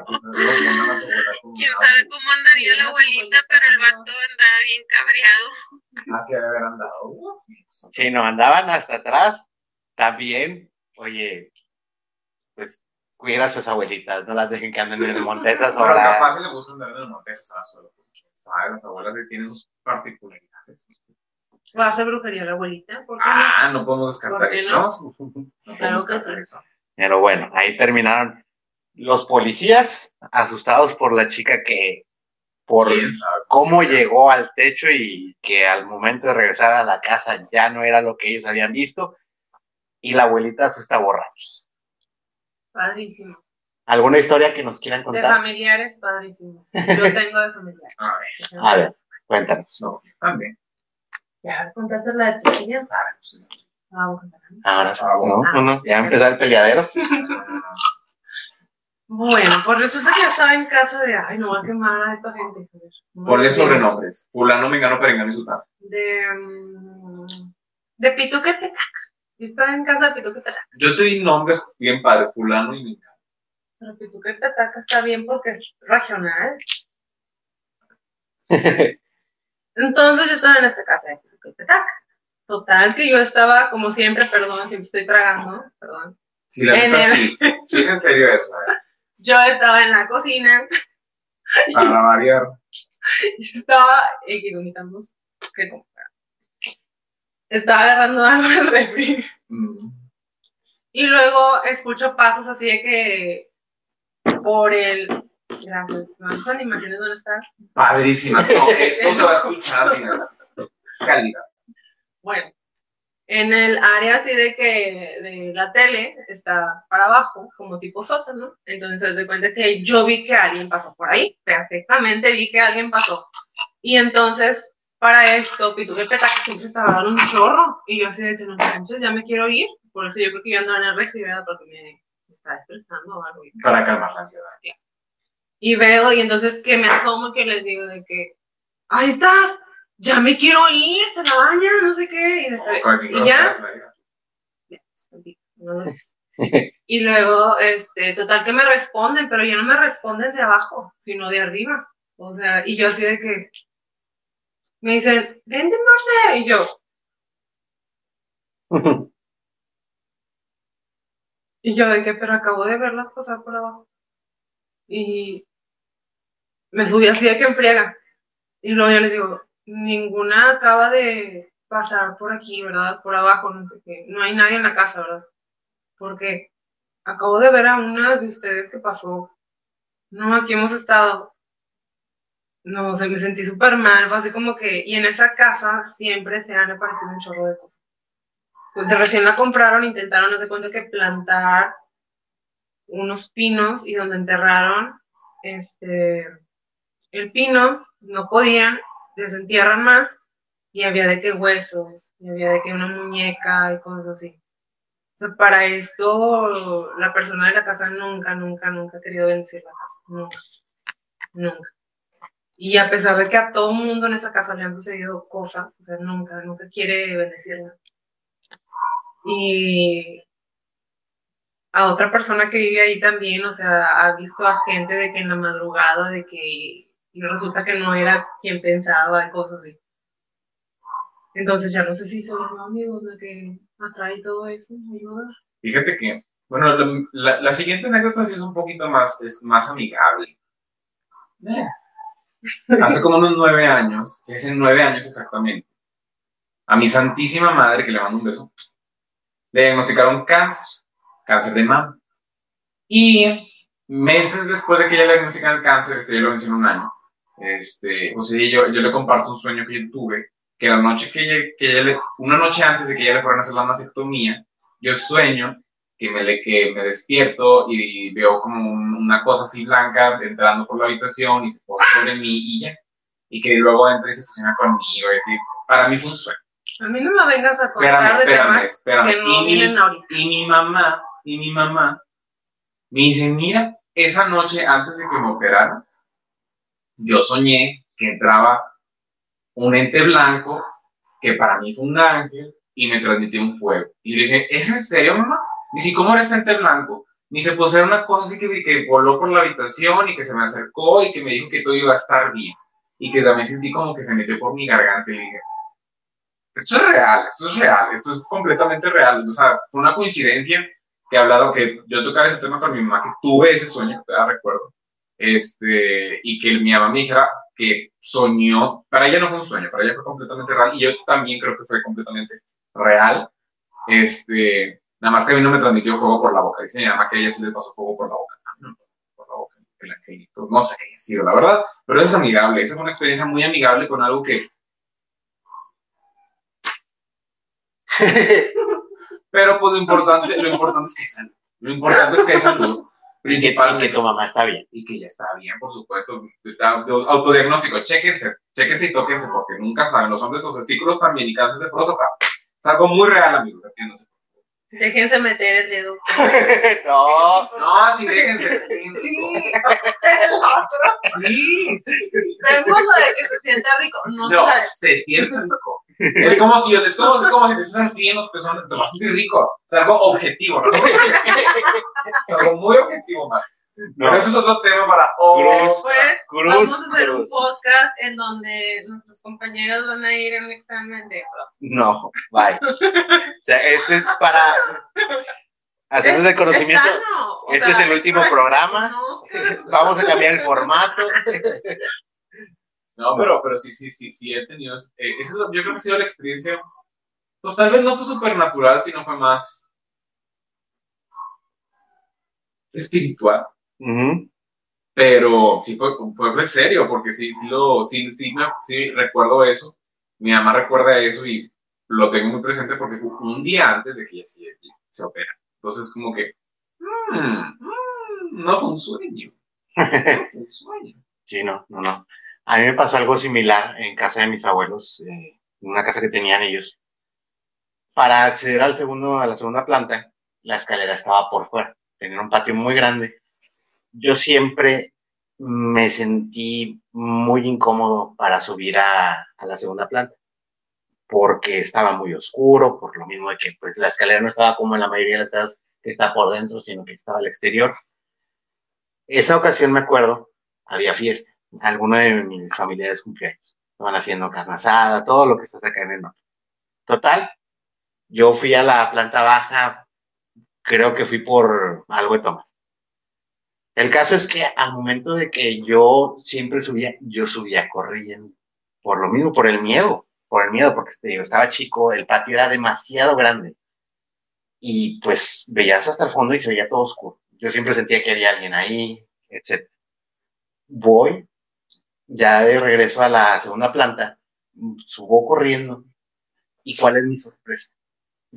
Pues, no, no, no, no, no, no, Quién sabe cómo andaría la abuelita, pero el vato andaba bien cabreado. Así haber andado. Sí, nos andaban hasta atrás, también, oye, pues cuida a sus abuelitas, no las dejen que anden en el monte a esas Pero horas. capaz se le gusta andar en el monte esas horas solo. Pues, quién sabe, las abuelas tienen sus particularidades. ¿Va a hacer brujería la abuelita? ¿Por qué no? Ah, no podemos descartar ¿Por qué eso. no? No podemos que descartar sí. eso. Pero bueno, ahí terminaron los policías asustados por la chica que por cómo llegó al techo y que al momento de regresar a la casa ya no era lo que ellos habían visto. Y la abuelita asusta borrachos. Padrísimo. ¿Alguna historia que nos quieran De contar? familiares, padrísimo. Yo tengo de familiares. A ver, A ver, cuéntanos. no, también. Ya, ¿contaste la de tu niña? A ver, pues, Ah, voy a contar. Ahora sí. Ah. No, no, no, ya empezó el peleadero. Bueno, pues resulta que yo estaba en casa de, ay, no voy a quemar a esta gente. No Ponle a- sobrenombres. Fulano, Mengano, Perengano y Sutano. De, mm, de Pituquetepec. Yo estaba en casa de Pituquetepec. Yo te di nombres bien padres, Fulano y Mengano. Pero Pituquetepec está bien porque es regional. Entonces yo estaba en esta casa de. Total, que yo estaba, como siempre, perdón, siempre estoy tragando, perdón. Sí, la neta el- sí. Sí es en serio eso, eh. Yo estaba en la cocina Para variar. y estaba X vomitamos. ¿Qué comprar? Estaba agarrando algo del refri. Mm. Y luego escucho pasos así de que por el. Gracias. ¿No? ¿Esas animaciones dónde están? Padrísimas. No, esto se va a escuchar. Calidad. Bueno, en el área así de que de la tele está para abajo, como tipo sótano. Entonces, se de cuenta que yo vi que alguien pasó por ahí. Perfectamente vi que alguien pasó. Y entonces, para esto, Pituque Petaca siempre tardaron un chorro. Y yo así de que no entonces ya me quiero ir. Por eso yo creo que yo andaba en el refri, ¿verdad? Porque me, estaba estresando o algo. Para calmar la ansiedad. Y veo, y entonces que me asomo que les digo de que, ahí estás, ya me quiero ir, te la bañas, no sé qué. Y, de- y ya. Y luego, este, total que me responden, pero ya no me responden de abajo, sino de arriba. O sea, y yo así de que me dicen, vente, Marce. Y yo, y yo de que, pero acabo de verlas pasar por abajo. Y me subí así de que en friega. Y luego yo les digo, ninguna acaba de pasar por aquí, ¿verdad? Por abajo, no sé qué. No hay nadie en la casa, ¿verdad? Porque acabo de ver a una de ustedes que pasó. No, aquí hemos estado. No, sea, me sentí súper mal, fue así como que, y en esa casa siempre se han aparecido un chorro de cosas. Recién la compraron, intentaron, hacer cuenta que plantar unos pinos y donde enterraron este, el pino, no podían, desentierran más y había de que huesos, y había de que una muñeca y cosas así. O sea, para esto, la persona de la casa nunca, nunca, nunca ha querido bendecir la casa. Nunca. Nunca. Y a pesar de que a todo mundo en esa casa le han sucedido cosas, o sea, nunca, nunca quiere bendecirla. Y a otra persona que vive ahí también, o sea, ha visto a gente de que en la madrugada, de que y resulta que no era quien pensaba y cosas así. Entonces ya no sé si son los amigos de que atrae todo eso, ayuda. Fíjate que, bueno, la, la- la siguiente anécdota sí es un poquito más, es más amigable. Hace como unos nueve años, sí, hace nueve años exactamente, a mi santísima madre, que le mando un beso, le diagnosticaron cáncer, cáncer de mama. Y meses después de que ella le diagnosticaron el cáncer, este, yo lo mencioné un año, este, o sea, yo, yo le comparto un sueño que yo tuve, que la noche que ella, que ella le, una noche antes de que ella le fueran a hacer la mastectomía, yo sueño que me, le, que me despierto y veo como un- una cosa así blanca entrando por la habitación y se posa sobre mí y ya. Y que luego entra y se fusiona conmigo. Y así, para mí fue un sueño. A mí no me vengas a contar de espérame, temas espérame. que no Y mi, ahorita. y mi mamá, y mi mamá, me dice, mira, esa noche antes de que me operaran, yo soñé que entraba un ente blanco que para mí fue un ángel y me transmitió un fuego. Y le dije, ¿es en serio, mamá? Ni si cómo era este ente blanco. Ni se posee una cosa así que, que voló por la habitación y que se me acercó y que me dijo que todo iba a estar bien. Y que también sentí como que se metió por mi garganta y le dije, esto es real, esto es real, esto es completamente real. O sea, fue una coincidencia que hablaron, que yo tocaba ese tema con mi mamá, que tuve ese sueño, que recuerdo, este, y que mi mamá me dijera que soñó, para ella no fue un sueño, para ella fue completamente real, y yo también creo que fue completamente real, este, nada más que a mí no me transmitió fuego por la boca, dice mi mamá que a ella sí le pasó fuego por la boca, no, por la boca, el no sé qué sido, la verdad, pero es amigable, esa fue una experiencia muy amigable con algo que... pero pues lo importante, lo importante es que hay salud, lo importante es que hay salud, principalmente. que tu mamá está bien. Y que ya está bien, por supuesto, autodiagnóstico, chéquense, chéquense y tóquense, porque nunca saben, los hombres los testículos también y cáncer de próstata, es algo muy real, amigos, entiéndase. Déjense meter el dedo. no. No, sí, déjense. Sí. Sí, sí. Tenemos lo de que se sienta rico. No, No, se siente rico. Es como si, es como, es como si te estás así en los pezones, te vas a sentir rico. Es algo objetivo, ¿no? Es algo muy objetivo, más. Pero eso es otro tema para hoy. Después Cruz, vamos a hacer un podcast en donde nuestros compañeros van a ir a un examen de. No, bye. O sea, este es para hacerles el conocimiento. Es Este sea, es el último programa. Vamos a cambiar el formato. No, pero, pero sí, sí, sí, sí, he tenido. eh, eso es- yo creo que ha sido la experiencia. Pues tal vez no fue supernatural, sino fue más espiritual. Pero sí fue, fue, fue serio, porque sí, sí, lo, sí, sí, me- sí recuerdo eso. Mi mamá recuerda eso y lo tengo muy presente porque fue un día antes de que ella se, se opera. Entonces, como que, mm, mm, no fue un sueño. No fue un sueño. Sí, no, no, no. A mí me pasó algo similar en casa de mis abuelos, eh, en una casa que tenían ellos. Para acceder al segundo, a la segunda planta, la escalera estaba por fuera. Tenía un patio muy grande. Yo siempre me sentí muy incómodo para subir a, a la segunda planta, porque estaba muy oscuro, por lo mismo de que pues la escalera no estaba como en la mayoría de las casas que está por dentro, sino que estaba al exterior. Esa ocasión me acuerdo, había fiesta. Alguno de mis familiares cumpleaños. Estaban haciendo carne asada, todo lo que está acá en el norte. Total, yo fui a la planta baja, creo que fui por algo de tomar. El caso es que al momento de que yo siempre subía, yo subía corriendo. Por lo mismo, por el miedo, por el miedo, porque este, yo estaba chico, el patio era demasiado grande. Y pues veías hasta el fondo y se veía todo oscuro. Yo siempre sentía que había alguien ahí, etc. Voy, ya de regreso a la segunda planta, subo corriendo. ¿Y cuál es mi sorpresa?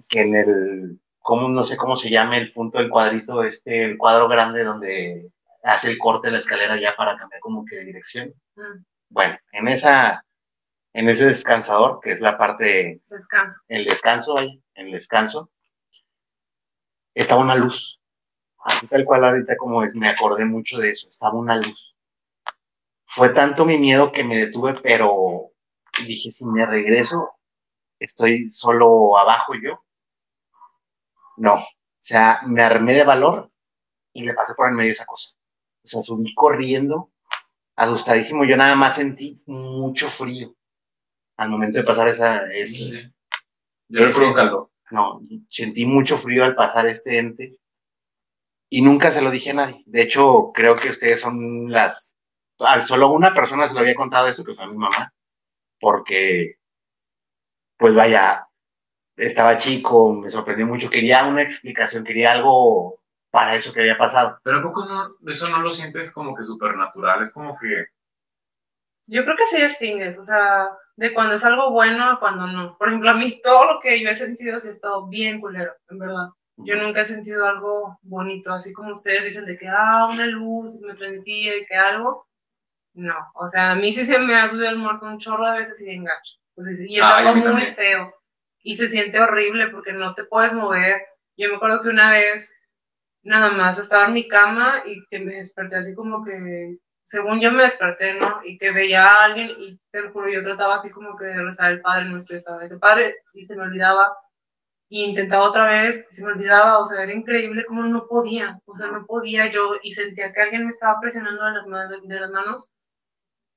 Que en el, ¿cómo, no sé cómo se llama el punto del cuadrito, este, el cuadro grande donde hace el corte de la escalera ya para cambiar como que de dirección. Mm, Bueno, en esa, en ese descansador, que es la parte, Descanso. el descanso ahí, el descanso, estaba una luz. Así tal cual ahorita como es, me acordé mucho de eso, estaba una luz. Fue tanto mi miedo que me detuve, pero dije, si me regreso, estoy solo abajo yo. No, o sea, me armé de valor y le pasé por en medio de esa cosa. O sea, subí corriendo, asustadísimo. Yo nada más sentí mucho frío al momento de pasar esa, ese, Yo un calor. no, sentí mucho frío al pasar este ente y nunca se lo dije a nadie. De hecho, creo que ustedes son las... a Solo una persona se lo había contado eso, que fue a mi mamá, porque, pues vaya, estaba chico, me sorprendió mucho, quería una explicación, quería algo para eso que había pasado. Pero ¿a poco no, eso no lo sientes como que supernatural? Es como que. Yo creo que sí distingues, o sea, de cuando es algo bueno a cuando no. Por ejemplo, a mí todo lo que yo he sentido sí ha estado bien culero, en verdad. Yo nunca he sentido algo bonito, así como ustedes dicen de que, ah, una luz me transmitía y que algo. No, o sea, a mí sí se me ha subido el muerto un chorro de veces y bien gacho. Pues, y es Ay, a algo muy también. feo. Y se siente horrible porque no te puedes mover. Yo me acuerdo que una vez nada más estaba en mi cama y que me desperté así como que, según yo me desperté, ¿no? Y que veía a alguien y te lo juro, yo trataba así como que de rezar el Padre Nuestro, estaba de que Padre, y se me olvidaba. Y intentaba otra vez, y se me olvidaba, o sea, era increíble como no podía, o sea, no podía yo, y sentía que alguien me estaba presionando de las, manos, de las manos,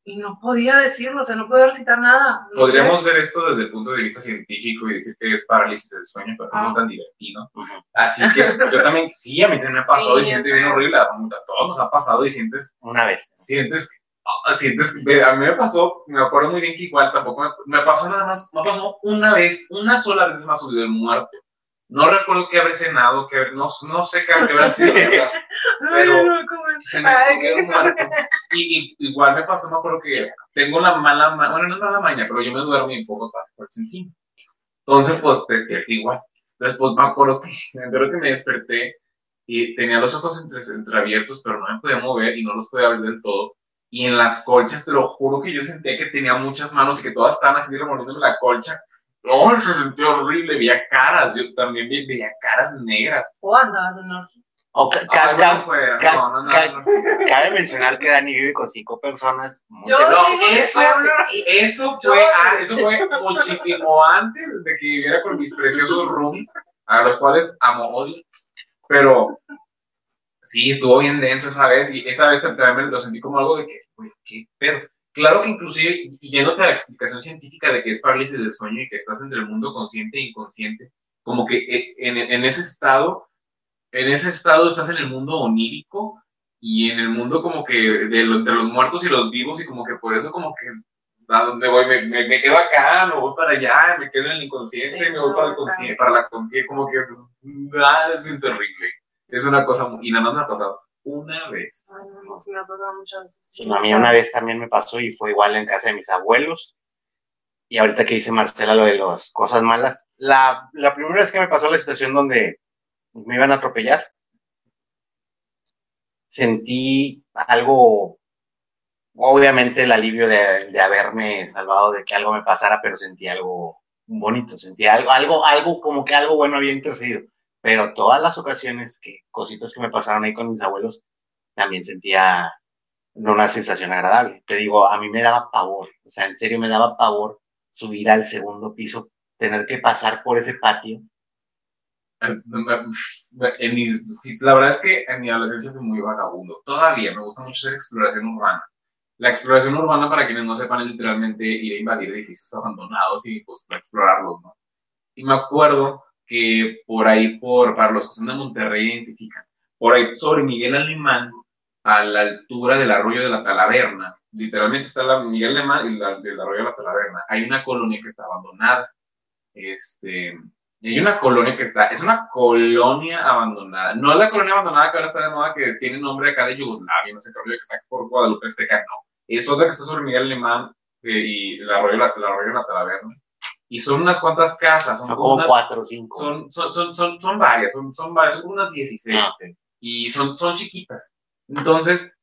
y no podía decirlo, o sea, no podía recitar nada. no Podríamos sé. ver esto desde el punto de vista científico y decir que es parálisis del sueño, pero no Ah. es tan divertido. Así que yo también, sí, a mí también me ha pasado y siente bien horrible. A todos nos ha pasado y sientes, Una vez. sientes, ah, sientes, que- a mí me pasó, me acuerdo muy bien que igual tampoco me, me pasó nada más, me pasó una vez, una sola vez me ha subido el muerto. No recuerdo qué habré cenado, que no, no sé qué, qué habrá sido. Verdad. Ay, pero- no, se me subió un muerto. Y, y igual me pasó, me acuerdo que tengo la mala maña, bueno, no es mala maña, pero yo me duermo y poco para encima. Entonces, pues, despierto igual. Después me acuerdo que, me acuerdo que me desperté y tenía los ojos entre, entreabiertos, pero no me podía mover y no los podía abrir del todo. Y en las colchas, te lo juro que yo sentía que tenía muchas manos y que todas estaban así remoliéndome la colcha. No, se sentía horrible, veía caras, yo también veía caras negras. ¿O andabas en orgía? O ca- ca- Ay, ca- ca- no, no, no, ca- no. Cabe mencionar que Dani vive con cinco personas. muy Yo- eso, fue eso Yo- fue, ah, eso fue muchísimo antes de que viviera con mis preciosos roomies, a los cuales amo odio. Pero sí, estuvo bien denso esa vez, y esa vez también me lo sentí como algo de que, güey, qué pedo. Claro que inclusive, y yéndote a la explicación científica de que es parálisis del sueño y que estás entre el mundo consciente e inconsciente, como que eh, en, en ese estado, en ese estado estás en el mundo onírico y en el mundo como que de, lo- entre los muertos y los vivos y como que por eso como que a dónde voy, me, me, me quedo acá, me voy para allá, me quedo en el inconsciente, Sí, me voy para, el consciente, para la consciente, como que nada, es terrible. Es una cosa, muy- y nada más me ha pasado una vez. Ay, no, sí me ha pasado muchas veces. No, a mí una vez también me pasó y fue igual en casa de mis abuelos. Y ahorita que dice Marcela lo de las cosas malas, la, la primera vez que me pasó la situación donde me iban a atropellar, sentí algo, obviamente el alivio de, de haberme salvado de que algo me pasara, pero sentí algo bonito, sentí algo, algo, algo como que algo bueno había intercedido. Pero todas las ocasiones que cositas que me pasaron ahí con mis abuelos, también sentía una sensación agradable. Te digo, a mí me daba pavor, o sea, en serio me daba pavor subir al segundo piso, tener que pasar por ese patio. En mis, la verdad es que en mi adolescencia fui muy vagabundo. Todavía me gusta mucho hacer exploración urbana. La exploración urbana, para quienes no sepan, es literalmente ir a invadir edificios abandonados y pues explorarlos, ¿no? Y me acuerdo que por ahí, por, para los que son de Monterrey identifican, por ahí sobre Miguel Alemán, a la altura del arroyo de la Talaverna, literalmente está la Miguel Alemán y la, del arroyo de la Talaverna, hay una colonia que está abandonada. Este, y hay una colonia que está, es una colonia abandonada. No es la colonia abandonada que ahora está de moda, que tiene nombre acá de Yugoslavia, no sé, creo que está por Guadalupe Azteca, no. Es otra que está sobre Miguel Alemán eh, y el arroyo, la, el arroyo de la Talaverna. Y son unas cuantas casas, son, Son como como unas, cuatro o cinco. son, son, son, son, son varias, son, son varias, son como unas 16 Ah, y son, son chiquitas. Entonces,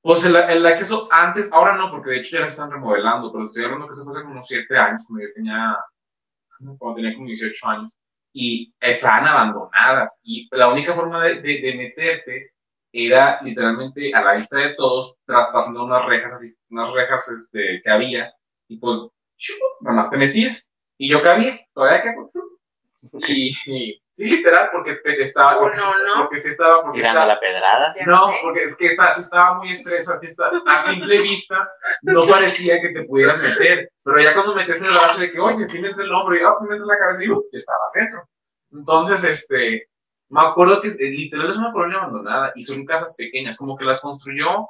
pues el, el acceso antes, ahora no, porque de hecho ya las están remodelando, pero estoy hablando que eso fue hace como 7 años, cuando yo tenía, cuando tenía como 18 años, y estaban abandonadas. Y la única forma de, de, de meterte era literalmente a la vista de todos, traspasando unas rejas así, unas rejas este, que había, y pues, nada más te metías. Y yo cabía, todavía que y, y sí, literal, porque te- estaba, porque, no, no. porque sí estaba, porque Tirando estaba, la pedrada. No, porque es que está, sí estaba muy estresado, así está, a simple vista, no parecía que te pudieras meter, pero ya cuando metes el brazo de que, oye, sí metes el hombro y, oh, sí metes la cabeza y, uh, estaba dentro. Entonces, este, me acuerdo que eh, literal es una colonia abandonada y son casas pequeñas, como que las construyó,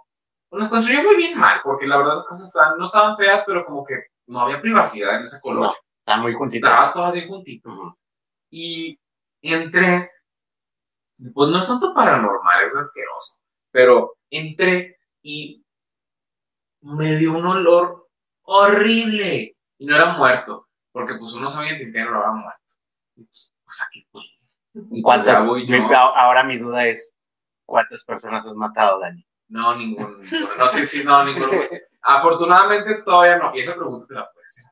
las construyó muy bien mal, porque la verdad las casas estaban, no estaban feas, pero como que no había privacidad en esa colonia. No, están muy juntitas. Estaba todo bien juntito. Y entré, pues no es tanto paranormal, es asqueroso, pero entré y me dio un olor horrible. Y no era muerto, porque pues uno sabe identificar el olor a muerto. Pues, aquí fue. Y ¿Cuántas? ya voy yo. mi- ahora mi duda es, ¿cuántas personas has matado, Dani? No, ningún, ninguno. no sé si no, ninguno. Afortunadamente todavía no. Y esa pregunta te la puede hacer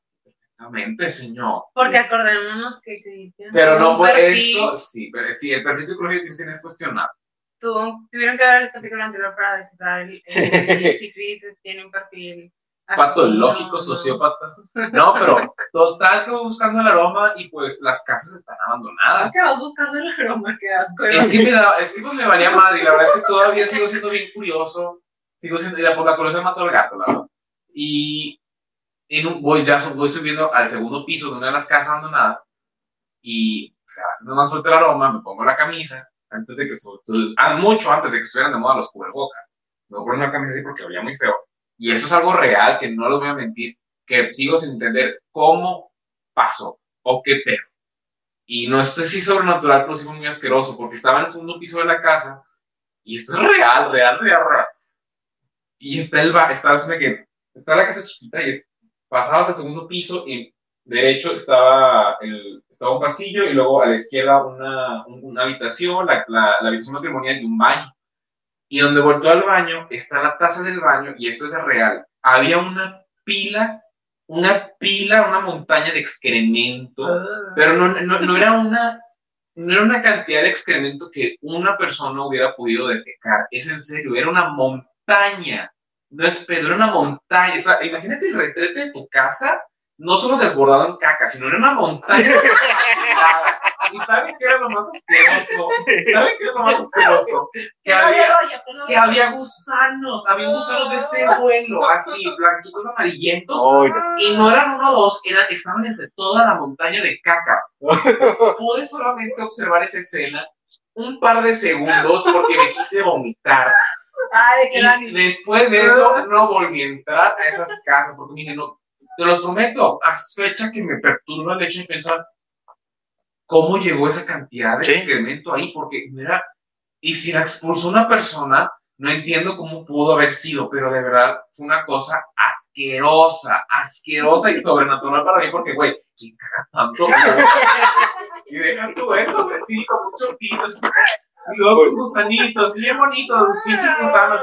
perfectamente, señor. Porque acordémonos que Cristian. Pero no por eso, sí, pero sí, el perfil psicológico de Cristian es cuestionable. tuvo- tuvieron que ver el capítulo anterior para descifrar el, el- si Cristian tiene un perfil. patológico, no, no. sociópata. No, pero total que voy buscando el aroma y pues las casas están abandonadas. ¿Qué vas buscando el aroma? Qué asco. Es que me, da, es que pues me valía madre y la verdad es que todavía sigo siendo bien curioso. Sigo siendo, y la, por la curiosidad mató al gato, la verdad. Y en un, voy, ya voy subiendo al segundo piso de una de las casas abandonadas y o sea, haciendo más fuerte el aroma, me pongo la camisa antes de que, tu- ah, mucho antes de que estuvieran de moda los cubrebocas. Me poner una camisa así porque olía muy feo. Y esto es algo real, que no les voy a mentir, que sigo sin entender cómo pasó o qué pedo. Y no sé si sobrenatural, pero sí fue muy asqueroso, porque estaba en el segundo piso de la casa y esto es real, real, real, real. Y está el ba- está, es que, está la casa chiquita y es, pasabas al segundo piso y derecho estaba, el, estaba un pasillo y luego a la izquierda una, un- una habitación, la, la, la habitación matrimonial y un baño. Y donde volteó al baño está la taza del baño y esto es real. Había una pila, una pila, una montaña de excremento pero no, no, no era una no era una cantidad de excremento que una persona hubiera podido defecar. Es en serio, era una montaña. No es pedo, era una montaña. Está- imagínate el retrete de tu casa, no solo desbordado en caca, sino era una montaña. y ¿saben qué era lo más asqueroso? ¿Saben qué era lo más asqueroso? Que había, que había gusanos, había gusanos de este vuelo, así, blanquitos amarillentos, y no eran uno o dos, eran, estaban entre toda la montaña de caca. Pude solamente observar esa escena un par de segundos porque me quise vomitar. Ay. Y después de eso no volví a entrar a esas casas porque dije, no, te los prometo, a fecha que me perturba el hecho de pensar cómo llegó esa cantidad de Sí. excremento ahí, porque mira, y si la expulsó una persona, no entiendo cómo pudo haber sido, pero de verdad fue una cosa asquerosa, asquerosa y sobrenatural para mí, porque, güey, ¿quién caga tanto? y deja tú eso, güey, sí, con muchos pitos, y luego con gusanitos, y bien bonitos, los pinches gusanos,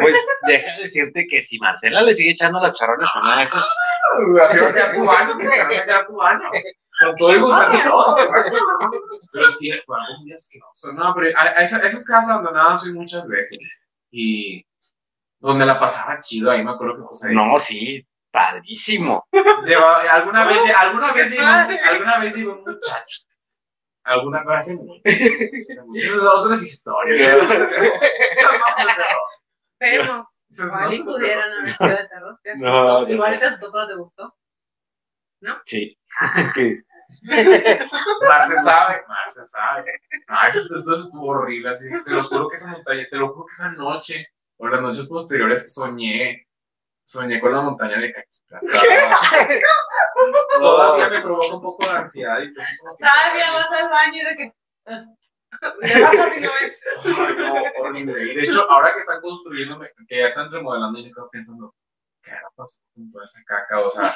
pues deja de decirte que si Marcela le sigue echando las charones a una de esas, Así va a quedar tu baño, que se va a quedar tu baño. Con todo el gusanito. Pero sí, fue algo muy asqueroso. No, pero a, a esa- a esas casas abandonadas fui muchas veces. Y donde la pasaba chido, ahí me acuerdo que pues ahí. no, sí, padrísimo. Llevaba- alguna vez, alguna vez iba, un- alguna vez iba un muchacho. Alguna mucho. Esas son otras historias. No no. Vemos. No Igual y pudieran haber sido de terror. ¿Te No, no. Igual te asustó, pero te gustó. Sí. Que- Marce sabe, Marce sabe. Ah, eso, esto estuvo horrible, así. Te lo juro que esa montaña, te lo juro que esa noche, o las noches posteriores, soñé. Soñé con la montaña de caquitas. Todavía me provoca un poco de ansiedad y pues, así como que. Todavía vas al baño de que. Ay, no, horrible. Y de hecho, ahora que están construyendo, que ya están remodelando, y me quedo pensando, ¿qué hará pasado con toda esa caca? O sea,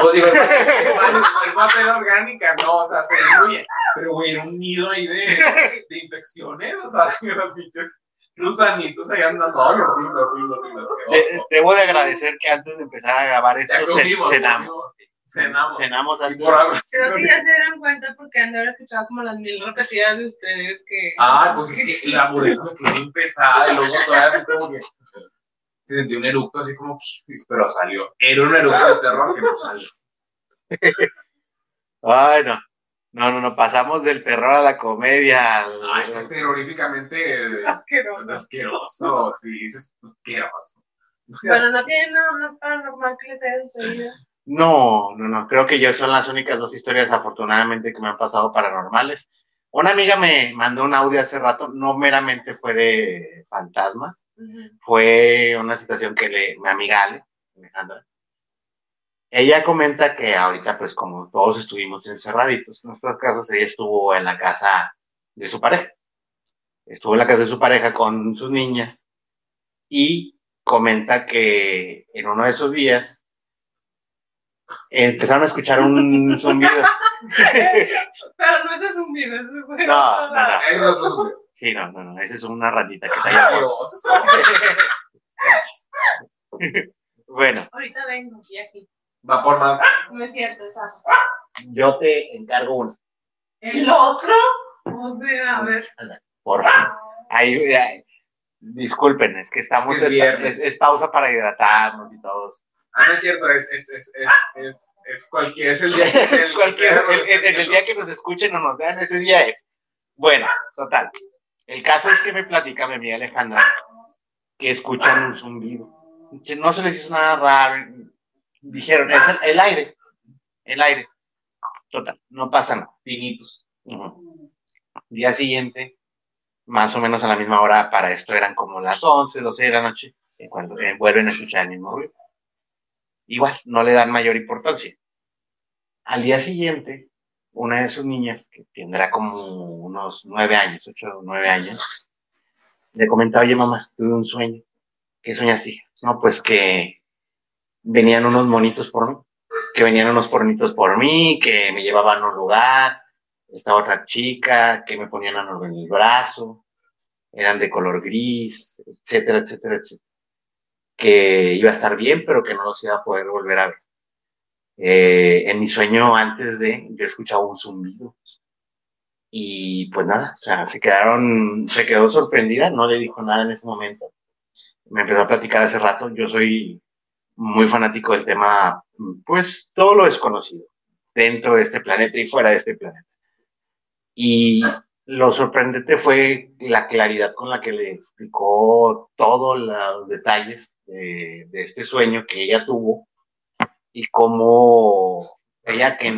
pues digo, es, materia orgánica, no, o sea, se diluye. Pero, güey, era un nido ahí de, de infecciones, o sea, que los pinches gusanitos ahí andando. Ay, horrible, horrible, horrible. de- asqueroso. debo de agradecer que antes de empezar a grabar esto, comimos, cenamos. cenamos. Cenamos antes. por algo. Creo que ya se dieron cuenta porque han de haber escuchado como las mil repetidas de ustedes que. Ah, pues es que la hamburguesa me quedó bien pesada y luego todavía así como que se sentí un eructo así como pero salió. Era un eructo de terror que no salió. Ay, no. No, no, no, pasamos del terror a la comedia. Ah, es que es terroríficamente Asqueroso. asqueroso, sí, es asqueroso. Bueno, no tiene nada más paranormal que les haya sucedido. No, no, no, creo que yo son las únicas dos historias afortunadamente que me han pasado paranormales. Una amiga me mandó un audio hace rato, no meramente fue de fantasmas, fue una situación que le, mi amiga Ale, Alejandra, ella comenta que ahorita pues como todos estuvimos encerraditos en nuestras casas, ella estuvo en la casa de su pareja, estuvo en la casa de su pareja con sus niñas y comenta que en uno de esos días empezaron a escuchar un zumbido. Pero no ese es un video, ese fue. No, no, no. Ese es otro super Sí, no, no, no, esa es una ranita que está asqueroso. Bueno, Ahorita vengo y así. Va por más. No es cierto, exacto. yo te encargo una, ¿El otro? O sea, a ver. por favor. Ahí, ahí, disculpen, es que estamos, Es que es viernes. es, es pausa para hidratarnos y todos. Ah, no es cierto, es, es, es, es, es, es cualquier, es el día. el- Cualquier, el, el- en el día que nos escuchen o nos vean, ese día es. Bueno, total. El caso es que me platica mi amiga Alejandra que escuchan un zumbido. No se les hizo nada raro. Dijeron, es el, el aire. El aire. Total, no pasa nada. Tinitos. Ujú. Día siguiente, más o menos a la misma hora, para esto eran como las 11, 12 de la noche, cuando eh, vuelven a escuchar el mismo ruido. Igual, no le dan mayor importancia. Al día siguiente, una de sus niñas, que tendrá como unos nueve años, ocho o nueve años, le comentaba, oye mamá, tuve un sueño. ¿Qué soñaste? No, pues que venían unos monitos por mí, que venían unos monitos por mí, que me llevaban a un lugar, esta otra chica, que me ponían en el brazo, eran de color gris, etcétera, etcétera, etcétera. Que iba a estar bien, pero que no los iba a poder volver a ver. Eh, en mi sueño antes de, yo escuchaba un zumbido. Y pues nada, o sea, se quedaron, se quedó sorprendida, no le dijo nada en ese momento. Me empezó a platicar hace rato, yo soy muy fanático del tema, pues todo lo desconocido, dentro de este planeta y fuera de este planeta. Y lo sorprendente fue la claridad con la que le explicó todos los detalles de, este sueño que ella tuvo y cómo ella que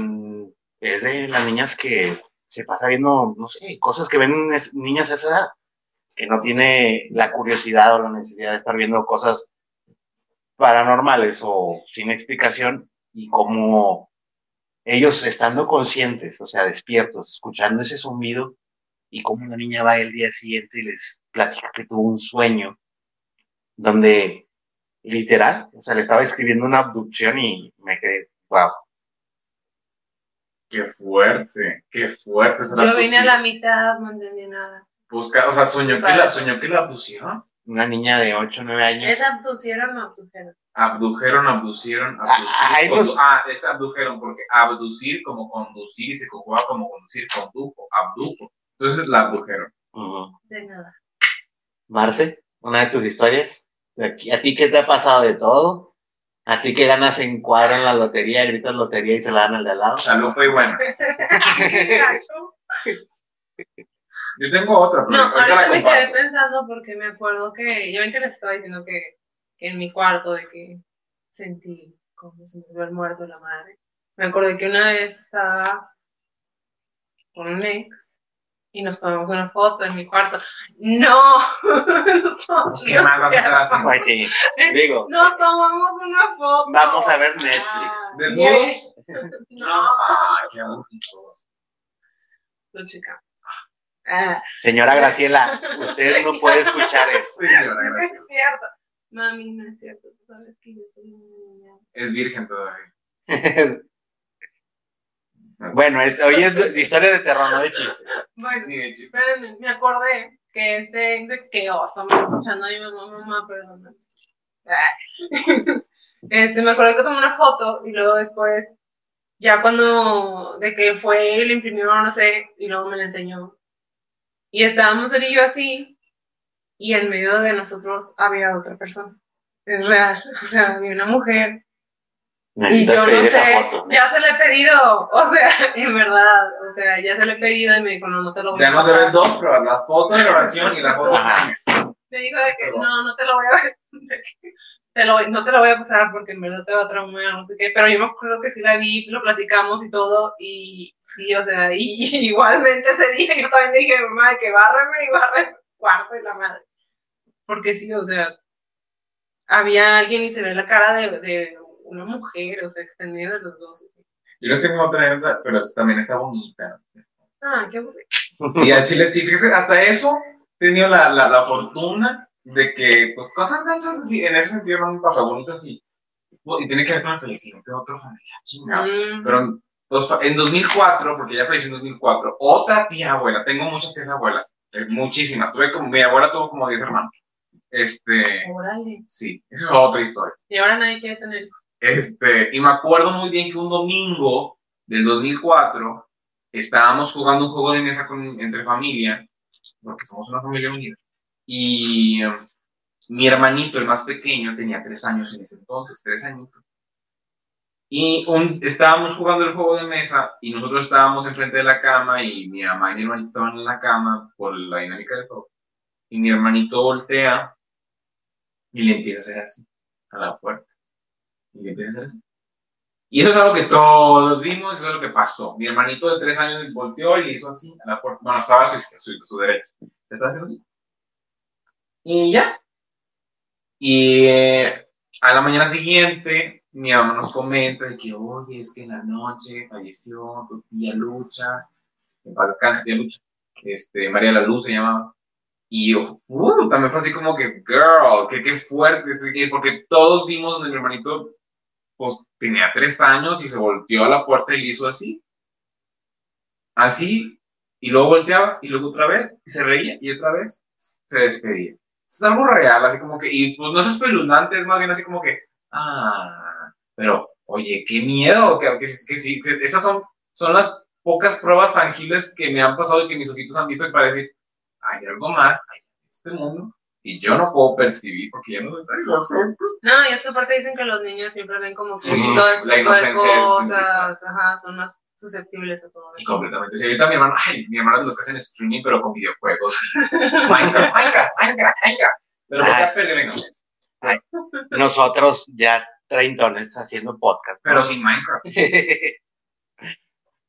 es de las niñas que se pasa viendo, no sé, cosas que ven niñas a esa edad, que no tiene la curiosidad o la necesidad de estar viendo cosas paranormales o sin explicación y como ellos estando conscientes, o sea, despiertos, escuchando ese zumbido y como una niña va el día siguiente y les platica que tuvo un sueño donde literal, o sea, le estaba escribiendo una abducción y me quedé, wow. Qué fuerte, qué fuerte. Yo vine a la mitad, no entendí nada. Busca, o sea, soñó que, la, soñó que la abducieron. Una niña de 8 o 9 años. ¿Es abducieron o abdujeron? Abdujeron, abducieron, abducieron. Ah, es abdujeron, porque abducir como conducir y se conjuga como conducir, condujo, abdujo. Entonces la abdujeron. De nada. Marce, una de tus historias. ¿A ti qué te ha pasado de todo? ¿A ti qué ganas en cuadro en la lotería, gritas lotería y se la dan al de al lado? Salud fue bueno. Yo tengo otra, pero no, ahorita me quedé pensando porque me acuerdo que, yo que les estaba diciendo que, que, en mi cuarto de que sentí como si me hubiera muerto la madre. Me acordé que una vez estaba con un ex y nos tomamos una foto en mi cuarto. No, qué mal Pues sí, digo. Nos tomamos una foto. Vamos a ver Netflix. ¿De nudos? No. Ah, qué aburridos. Lo checamos. Ah. Señora Graciela, usted no puede escuchar esto. Es cierto. Mami, no es cierto. Tú sabes que yo soy una niña. Es virgen todavía. Bueno, hoy es de, historia de terror, no de chistes. Bueno, espérenme, me acordé que este ex de que oso me escuchando a mi mamá, mamá, perdón. Este, me acordé que tomé una foto y luego después, ya cuando, de que fue y le imprimió, no sé, y luego me la enseñó. Y estábamos él y yo así, y en medio de nosotros había otra persona. Es real, o sea, había una mujer. Y yo no sé, ya se le he pedido, o sea, en verdad, o sea, ya se le he pedido y me dijo, no, no te lo voy a pasar. Ya no se ven dos, pero la foto de oración y la foto Me dijo de que no, no te lo voy a te lo, no te lo voy a pasar porque en verdad te va a traumar, no sé qué, pero yo me acuerdo que sí la vi, lo platicamos y todo, y sí, o sea, y, igualmente ese día yo también dije, mamá, que bárreme y barre el cuarto de la madre. Porque sí, o sea, había alguien y se ve la cara de, de una mujer, o sea, extendida de los dos. Yo les tengo otra, pero también está bonita. Ah, qué bonito. Sí, a Chile sí, fíjese, hasta eso he tenido la, la, la, fortuna de que, pues, cosas ganchas así, en ese sentido no me pasa bonitas y, y tiene que ver con el fallecimiento de otro familiar, chingado. Mm. Pero pues, en 2004, porque ya falleció en 2004, otra tía abuela, tengo muchas tías abuelas, eh, muchísimas, tuve como, mi abuela tuvo como 10 hermanos. Este. Órale. Sí, esa es otra historia. Y ahora nadie quiere tener hijos. Este, y me acuerdo muy bien que un domingo del 2004 estábamos jugando un juego de mesa con, entre familia, porque somos una familia unida, y um, mi hermanito, el más pequeño, tenía tres años en ese entonces, tres añitos. Y un, estábamos jugando el juego de mesa y nosotros estábamos enfrente de la cama y mi mamá y mi hermanito estaban en la cama por la dinámica del juego. Y mi hermanito voltea y le empieza a hacer así a la puerta. Y Y eso es algo que todos vimos, eso es lo que pasó. Mi hermanito de tres años volteó y le hizo así a la puerta. Bueno, estaba a su, su, su derecha. Estaba haciendo así. Y ya. Y eh, a la mañana siguiente, mi mamá nos comenta de que, oye, es que en la noche falleció tu tía Lucha. En paz descanse, tía Lucha. Este, María la Luz se llamaba. Y yo, uh, también fue así como que, girl, qué, qué fuerte, que- porque todos vimos donde mi hermanito, pues tenía tres años y se volteó a la puerta y le hizo así. Así, y luego volteaba, y luego otra vez, y se reía, y otra vez se despedía. Es algo real, así como que, y pues no es espeluznante, es más bien así como que, ah, pero, oye, qué miedo, que, que, que sí, que esas son, son las pocas pruebas tangibles que me han pasado y que mis ojitos han visto y para decir, hay algo más en este mundo y yo no puedo percibir porque yo no soy tan inocente. No, y es que aparte dicen que los niños siempre ven como que Sí, todo ese la tipo de inocencia es cosas, ajá, son más susceptibles a todo Y eso. completamente. Si ahorita mi hermano, ay, mi hermano es de los que hacen streaming, pero con videojuegos. Minecraft, Minecraft, Minecraft, Minecraft. Pero Ay. ya inocencia. Nosotros ya treintones haciendo podcast. ¿no? Pero sin Minecraft.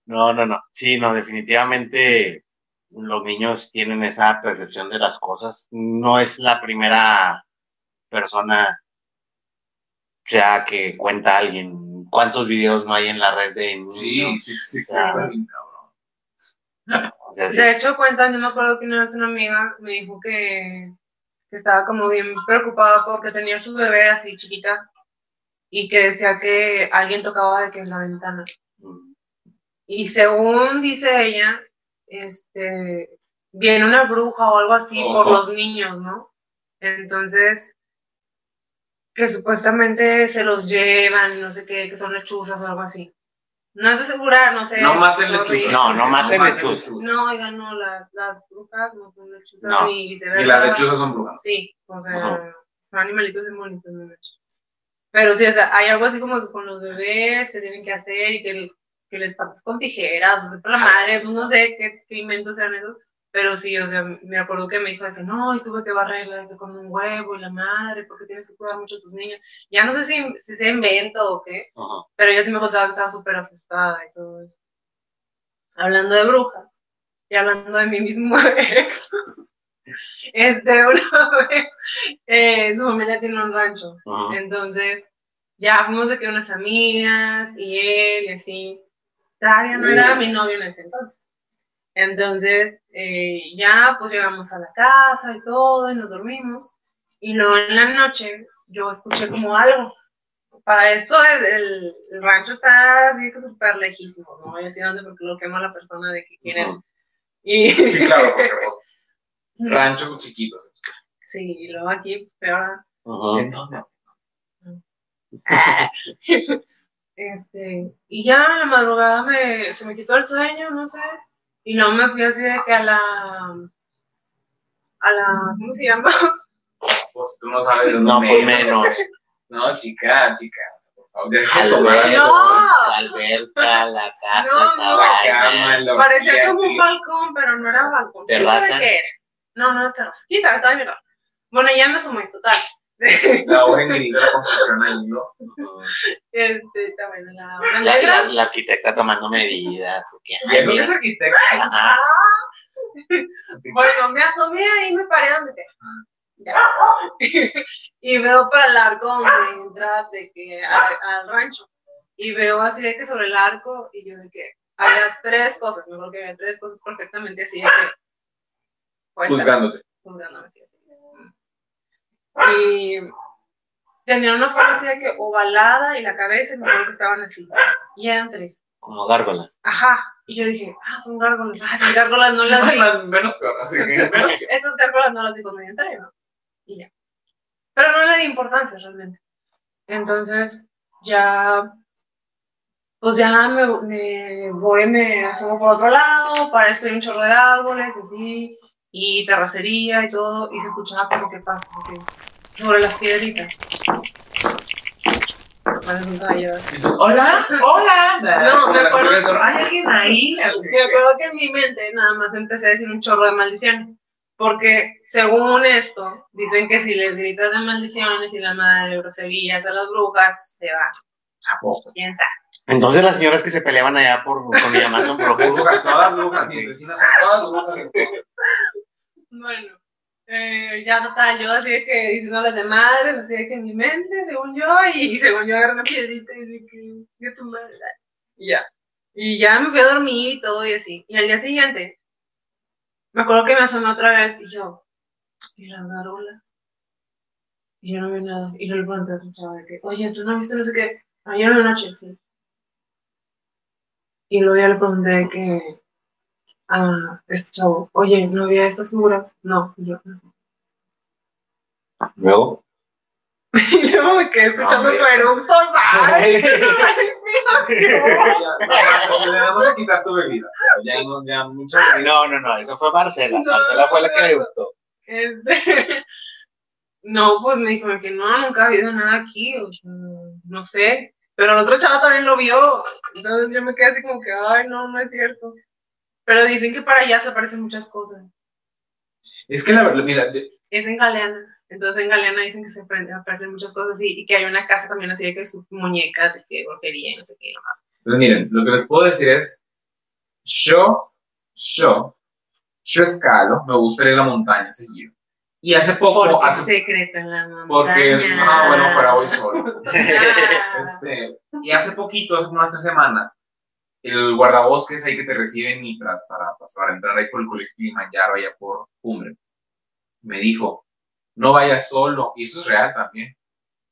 No, no, no. Sí, no, definitivamente los niños tienen esa percepción de las cosas. No es la primera persona, sea, que cuenta a alguien. ¿Cuántos videos no hay en la red de niños? Sí, sí, sí, sí. Está bien, cabrón. O sea, sí, De hecho, cuentan, yo me acuerdo que una vez una amiga me dijo que, que estaba como bien preocupada porque tenía su bebé así chiquita y que decía que alguien tocaba de que en la ventana. mm, Y según dice ella, este, viene una bruja o algo así por los niños, ¿no? Entonces, que supuestamente se los llevan y no sé qué, que son lechuzas o algo así. No es de asegurar, no sé. No maten lechuzas. No, no maten lechuzas. No, oigan, no, las, las brujas no son lechuzas No. ni viceversa. Y las lechuzas son brujas. Sí, o sea, Ajá. son animalitos bonitos, no lechuzas. Pero sí, o sea, hay algo así como que con los bebés que tienen que hacer y que, que les patas con tijeras, o sea, por la madre, pues no sé qué, qué inventos sean esos. Pero sí, o sea, me acuerdo que me dijo de que no, y tuve que barrerla que con un huevo y la madre, porque tienes que cuidar mucho a tus niños. Ya no sé si, si se invento o qué, ajá. pero ella sí me contaba que estaba súper asustada y todo eso. Hablando de brujas y hablando de mi mismo ex. Este, una vez, eh, su familia tiene un rancho. Ajá. Entonces, ya fuimos de que unas amigas y él y así. Todavía no era mi novio en ese entonces. Entonces, eh, ya pues llegamos a la casa y todo y nos dormimos. Y luego en la noche yo escuché como algo. Para esto el, rancho está así que súper lejísimo, no voy a decir dónde porque lo quema la persona de que quieren. Y Sí, claro, porque pues, ranchos chiquitos. sí, y luego aquí pues peor. ¿En dónde? Este, y ya en la madrugada me, se me quitó el sueño, no sé. Y luego me fui así de que a la, a la, ¿cómo se llama? Pues tú no sabes de No, por menos. No, chica, chica. Por favor, deja de tomar algo. No. la alberca, la casa, No, no. La cama, la Parecía como un balcón, pero no era balcón. ¿Quién ¿Terraza? qué era? No, no era terraza. ¿Quién sabe? Estaba bien. Bueno, ya me asomé, total. La obra de la construcción ahí, ¿no? Este, también la obra La, la, negra. la arquitecta tomando medidas. Y eso es arquitecto. Ajá. Bueno, me asomé ahí, me paré donde. Ya. y veo para el arco donde entras de que al, al rancho. Y veo así de que sobre el arco, y yo de que había tres cosas, me acuerdo que había tres cosas perfectamente así de que. puestas, Juzgándote. juzgándome así. Y tenían una forma así de que ovalada y la cabeza, y me acuerdo que estaban así. Y eran tres. Como gárgolas. Ajá. Y yo dije, ah, son gárgolas. Ah, sí, gárgolas no las vi. Menos- peor, así que menos. Esas gárgolas no las vi cuando yo entré, ¿no? Y ya. Pero no le di importancia realmente. Entonces, ya, pues ya me, me voy, me asomo por otro lado, para esto hay un chorro de árboles, así, y terracería y todo, y se escuchaba como que pasa, así, sobre las piedritas. Hola, hola. No, me acuerdo- Hay alguien ahí. Me acuerdo que en mi mente nada más empecé a decir un chorro de maldiciones. Porque según esto, dicen que si les gritas de maldiciones y la madre groserías a las brujas, se va. ¿A poco? ¿Quién sabe? Entonces las señoras que se peleaban allá por con mi mamá son brujas. Brujas, todas brujas, mis vecinas son todas brujas. Bueno, eh, ya total, yo así de que diciéndoles de madres, así de que en mi mente, según yo, y según yo agarré una piedrita y dije que, tu madre. Y ya. Y ya me fui a dormir y todo y así. Y al día siguiente, me acuerdo que me asomé otra vez y yo, y las garolas. Y yo no vi nada. Y yo le pregunté a otro chavo de que, oye, ¿tú no viste no sé qué? Ayer en la noche, sí. Y luego ya le pregunté que a este chavo, oye, ¿no había estas figuras? No, y yo no. Luego. Y luego me quedé escuchando tu eructo, vamos a quitar tu bebida. Ya, no, ya, bebida. No, no, no, eso fue Marcela. No, Marcela fue la que no, le no. gustó. Este, No, pues me dijo que no, nunca ha habido nada aquí, o sea, no sé. Pero el otro chavo también lo vio, entonces yo me quedé así como que, ay, no, no es cierto. Pero dicen que para allá se aparecen muchas cosas. Es que la verdad, mira, Es en Galeana. Entonces en Galeana dicen que se apare- aparecen muchas cosas y, y que hay una casa también así de que sus muñecas y que brujería y no sé qué. nomás. pues miren, lo que les puedo decir es, yo, yo, yo escalo, me gusta ir a la montaña seguido. Y hace poco, Porque hace, secreto en la montaña. porque, no, bueno, fuera hoy solo. Este, y hace poquito, hace unas tres semanas, el guardabosques ahí que te recibe en Mitras para, pues, para entrar ahí por el colegio Kilimanjaro, allá por Cumbre, me dijo, no vayas solo, y esto es real también.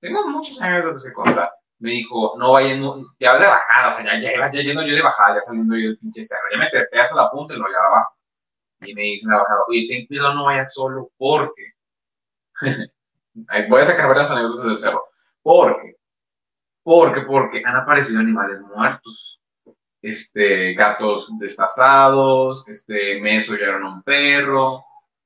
Tengo muchos anécdotas que contar. Me dijo, no vayas, ya de bajada, o sea, ya, ya, ya yendo yo de bajada, ya saliendo yo del pinche cerro, ya me trepé hasta la punta y lo llevaba abajo. Y me dice en la bajada, oye, ten cuidado, no vayas solo, porque. Voy a sacar varias anécdotas del cerro. Porque porque, porque han aparecido animales muertos. Este, gatos destazados, este, me desollaron a un perro,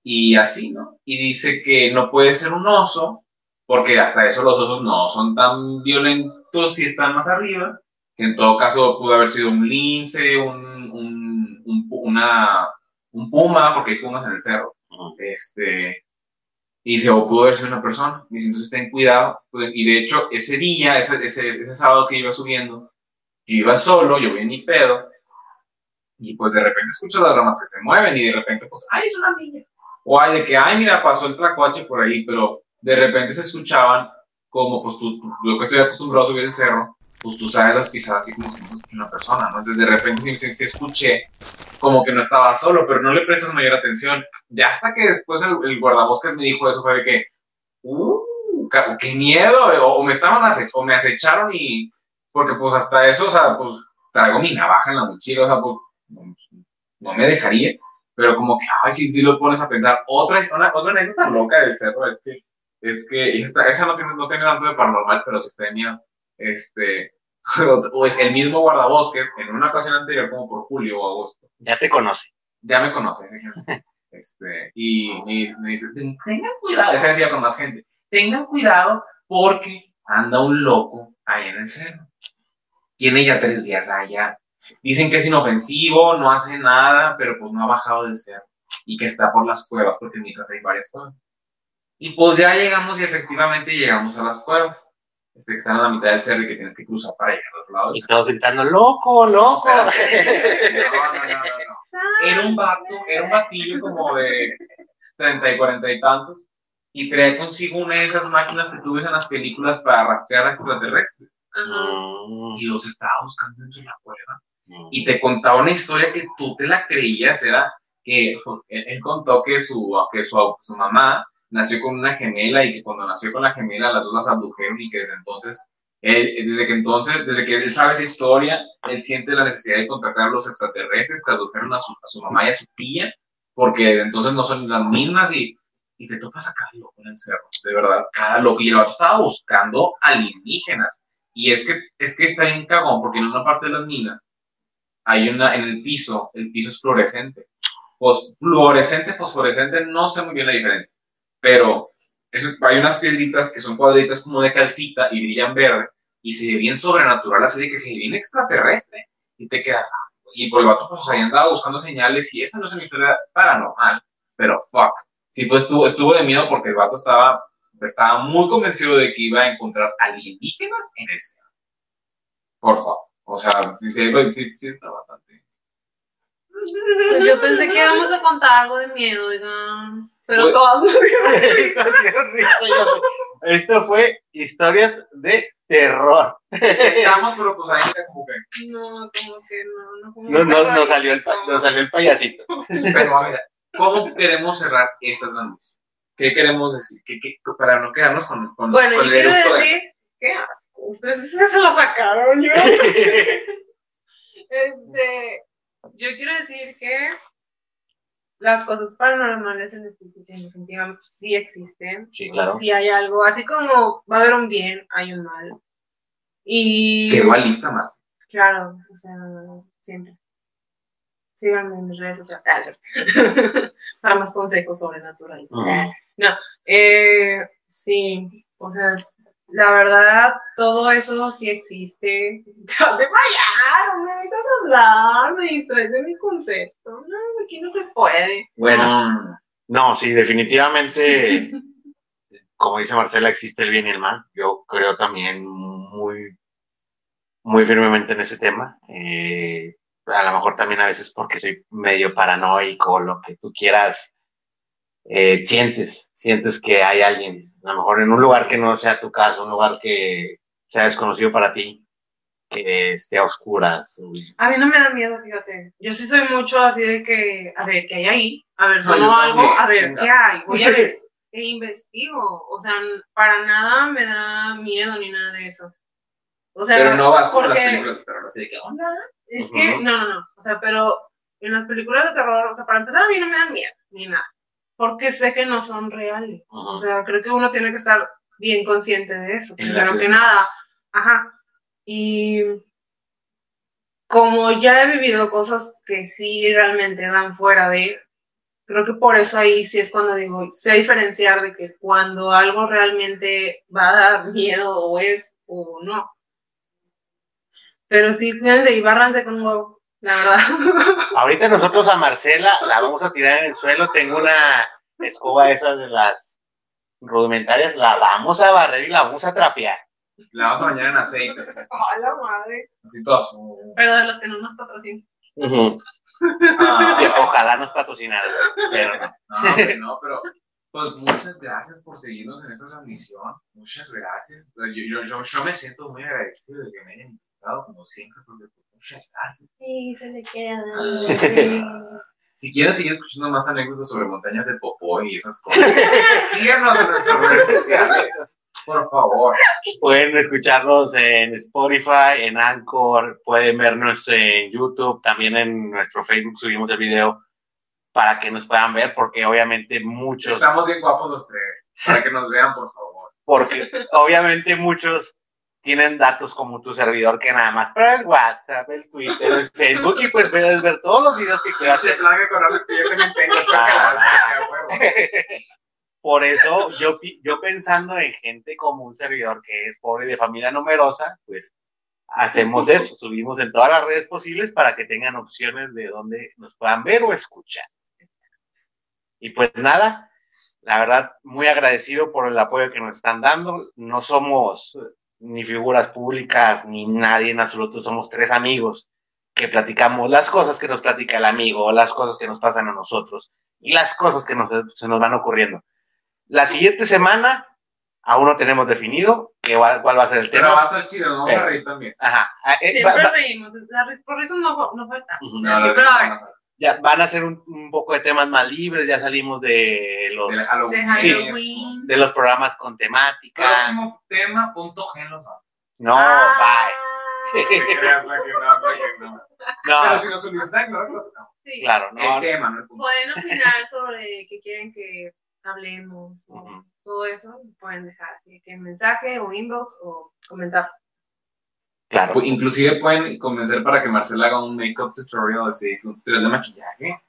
y así, ¿no? Y dice que no puede ser un oso, porque hasta eso los osos no son tan violentos si están más arriba, que en todo caso pudo haber sido un lince, un, un, una, un puma, porque hay pumas en el cerro. Este, y se o pudo haber sido una persona. Y dice, entonces ten cuidado. Y de hecho, ese día, ese, ese, ese sábado que iba subiendo, yo iba solo, yo en mi pedo, y pues de repente escucho las ramas que se mueven, y de repente, pues, ay, es una niña. O hay de que, ay, mira, pasó el tlacuache por ahí, pero de repente se escuchaban como, pues, tú, lo que estoy acostumbrado a subir el cerro, pues tú sabes las pisadas así como que una persona, ¿no? Entonces de repente sí, sí, sí escuché como que no estaba solo, pero no le prestas mayor atención. Ya hasta que después el, el guardabosques me dijo eso, fue de que, uh, qué miedo, o, o me estaban o me acecharon y, porque pues hasta eso, o sea, pues traigo mi navaja en la mochila, o sea, pues no, no me dejaría, pero como que, ay, sí, sí lo pones a pensar. Otra, una, otra anécdota loca del cerro es que, es que esta, esa no tiene, no tiene tanto de paranormal, pero sí miedo. Este, o es el mismo guardabosques, en una ocasión anterior, como por julio o agosto, Ya te conoce. ya me conoce. Este, y me, dice- me dice, "Ten- tengan cuidado, ese decía con más gente, tengan cuidado porque anda un loco ahí en el cerro. Tiene ya tres días allá. Dicen que es inofensivo, no hace nada, pero pues no ha bajado del cerro. Y que está por las cuevas, porque mientras hay varias cuevas. Y pues ya llegamos y efectivamente llegamos a las cuevas. Este, que están a la mitad del cerro y que tienes que cruzar para llegar al otro lado. del Y todos gritando, loco, loco. No, no, no, no, no. Era un vato, era un batillo como de 30 y 40 y tantos, y traía consigo una de esas máquinas que tú ves en las películas para rastrear a extraterrestres, Ajá. Y los estaba buscando dentro de la cueva. Y te contaba una historia que tú te la creías, era que él, él contó que, su, que su, su mamá nació con una gemela y que cuando nació con la gemela las dos las abdujeron y que desde entonces, él, desde que entonces, desde que él sabe esa historia, él siente la necesidad de contactar a los extraterrestres que abdujeron a su, a su mamá y a su tía, porque entonces no son las mismas y, y te topas a cada loco en el cerro, de verdad, cada loco. Y el vato estaba buscando alienígenas. Y es que, es que está bien cagón, porque en una parte de las minas hay una, en el piso, el piso es fluorescente. Fos- fluorescente, fosforescente, no sé muy bien la diferencia. Pero hay unas piedritas que son cuadritas como de calcita y brillan verde y se ve bien sobrenatural, así de que se ve bien extraterrestre y te quedas. ah, Y por el vato, pues ahí andaba buscando señales y esa no es una historia paranormal, pero fuck. Sí, pues estuvo, estuvo de miedo porque el vato estaba, estaba muy convencido de que iba a encontrar alienígenas en ese. Por favor. O sea, sí, sí, sí, sí está bastante. Pues yo pensé que íbamos a contar algo de miedo, oigan. Pero todas nos dieron Esto risa, fue historias de terror. Estamos, pero pues ahí está como que. No, como que no, no. como No, no, no. salió el, nos salió el payasito. Pero a ver, ¿cómo queremos cerrar estas noches? ¿Qué queremos decir? ¿Qué, qué- para no quedarnos con, con, Bueno, con yo el quiero eructo de- decir, qué asco, ustedes se lo sacaron, yo. Este, yo quiero decir que las cosas paranormales en definitivamente sí existen. Sí, claro. Sí hay algo, así como va a haber un bien, hay un mal. Y Qué dualista más. claro, o sea, siempre. Síganme en mis redes sociales para más consejos sobrenaturales. Ujú. Eh, sí, o sea, la verdad, todo eso sí existe. ¿Dónde fallar? Me dejas hablar, me distraes de mi concepto. No, aquí no se puede. Bueno, Mm, no, sí, definitivamente, como dice Marcela, existe el bien y el mal. Yo creo también muy, muy firmemente en ese tema. Eh, a lo mejor también a veces porque soy medio paranoico, lo que tú quieras, eh, sientes, sientes que hay alguien, a lo mejor en un lugar que no sea tu caso, un lugar que sea desconocido para ti, que esté a oscuras. A mí no me da miedo, fíjate. Yo sí soy mucho así de que, a ver, ¿qué hay ahí? A ver, No, sonó yo algo, a ver, chinga. ¿qué hay? Voy a ver. E investigo. O sea, para nada me da miedo ni nada de eso. O sea, Pero no vas con las porque- películas de terror, así de que, onda. Es Ujú. que, no, no, no. O sea, pero en las películas de terror, o sea, para empezar, a mí no me dan miedo, ni nada. Porque sé que no son reales. O sea, creo que uno tiene que estar bien consciente de eso. En Primero que nada. Ajá. Y como ya he vivido cosas que sí realmente van fuera de, creo que por eso ahí sí es cuando digo, sé diferenciar de que cuando algo realmente va a dar miedo o es o no. Pero sí, fíjense y bárranse con huevo, la verdad. Ahorita nosotros a Marcela la vamos a tirar en el suelo. Tengo una escoba esas de las rudimentarias. La vamos a barrer y la vamos a trapear. La vas a bañar en aceites. ¡A la madre! Así todo azul. Pero de los que no nos patrocinan. Ah, Ojalá nos patrocinaran, pero no. no, no, pero pues muchas gracias por seguirnos en esta transmisión. Muchas gracias. Yo, yo, yo, yo me siento muy agradecido de que me hayan invitado, como siempre, porque gracias. Sí, se le queda. Si quieren seguir escuchando más anécdotas sobre montañas de popó y esas cosas, síganos en nuestras redes sociales, por favor. Pueden escucharnos en Spotify, en Anchor, pueden vernos en YouTube, también en nuestro Facebook subimos el video para que nos puedan ver, porque obviamente muchos, Estamos bien guapos los tres, para que nos vean, por favor. porque obviamente muchos tienen datos como tu servidor que nada más para el WhatsApp, el Twitter, el Facebook y pues puedes ver todos los videos que quieras Pinche hacer. plan de corrales que yo también tengo, chócalas, a huevo. Por eso yo, yo pensando en gente como un servidor que es pobre y de familia numerosa, pues hacemos eso, subimos en todas las redes posibles para que tengan opciones de donde nos puedan ver o escuchar. Y pues nada, la verdad, muy agradecido por el apoyo que nos están dando. No somos ni figuras públicas ni nadie en absoluto, somos tres amigos que platicamos las cosas que nos platica el amigo, las cosas que nos pasan a nosotros y las cosas que nos, se nos van ocurriendo. La siguiente semana aún no tenemos definido qué va- cuál va a ser el Pero va a tema. estar chido, nos vamos a reír también. Ajá. Ah, eh, Siempre va- reímos. Por eso no, no falta. Ujú. O sea, No, siempre no, va a ya van a ser un, un poco de temas más libres, ya salimos de los, De Halloween. De Sí. Halloween. de los programas con temática. Próximo tema, punto G en los No, Ah, bye. No creas, no, no. No, Pero si nos solicitan, claro que lo tocamos. sí. claro, no. El tema, no el punto. Pueden opinar sobre qué quieren que hablemos o todo eso. Pueden dejar así que mensaje o inbox o comentar. Claro. Inclusive pueden convencer para que Marcela haga un make-up tutorial, así, un tutorial de maquillaje.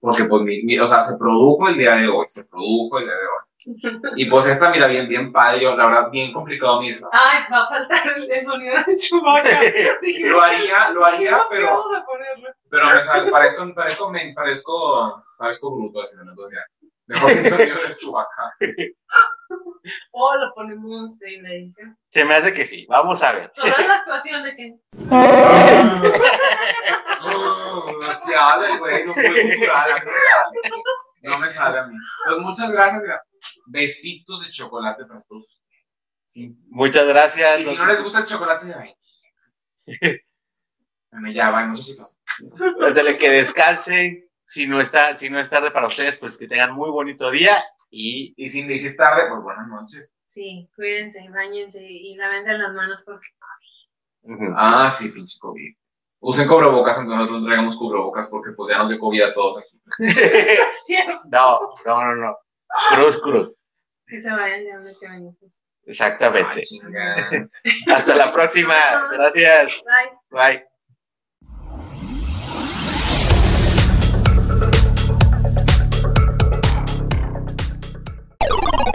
Porque, pues, mi, mi- o sea, se produjo el día de hoy, se produjo el día de hoy. Y pues esta, mira, bien, bien padre, yo, la verdad, bien complicado mismo. Ay, va a faltar el sonido de. Dije, Lo haría, lo haría, ¿qué pero, vamos a pero me sale, parezco, parezco, me- parezco, parezco bruto, así, ¿no? Entonces, ya. Mejor que el sonido de Chewbacca. O lo ponemos en la edición. Se me hace que sí. Vamos a ver. Solo la actuación de que. No se sale, güey, no puedo mí no me sale. No me sale a mí. Pues muchas gracias, mira. Besitos de chocolate para todos. Muchas gracias. Y si no les gusta el chocolate de vainilla. Bueno, ya, va, muchachitos. Ándale, que descansen. Si no, está, si no es tarde para ustedes, pues que tengan muy bonito día Y Y si, y si es tarde, pues buenas noches. Sí, cuídense, bañense y lávense las manos porque ujú, Ah, sí, pinche COVID. Usen cubrebocas, aunque nosotros no traigamos cubrebocas, porque pues ya nos dio COVID a todos aquí. no, no, no, no. Cruz, cruz. que se vayan de donde se vayan. pues. Exactamente. Ay. Hasta la próxima. Gracias. Bye. Bye.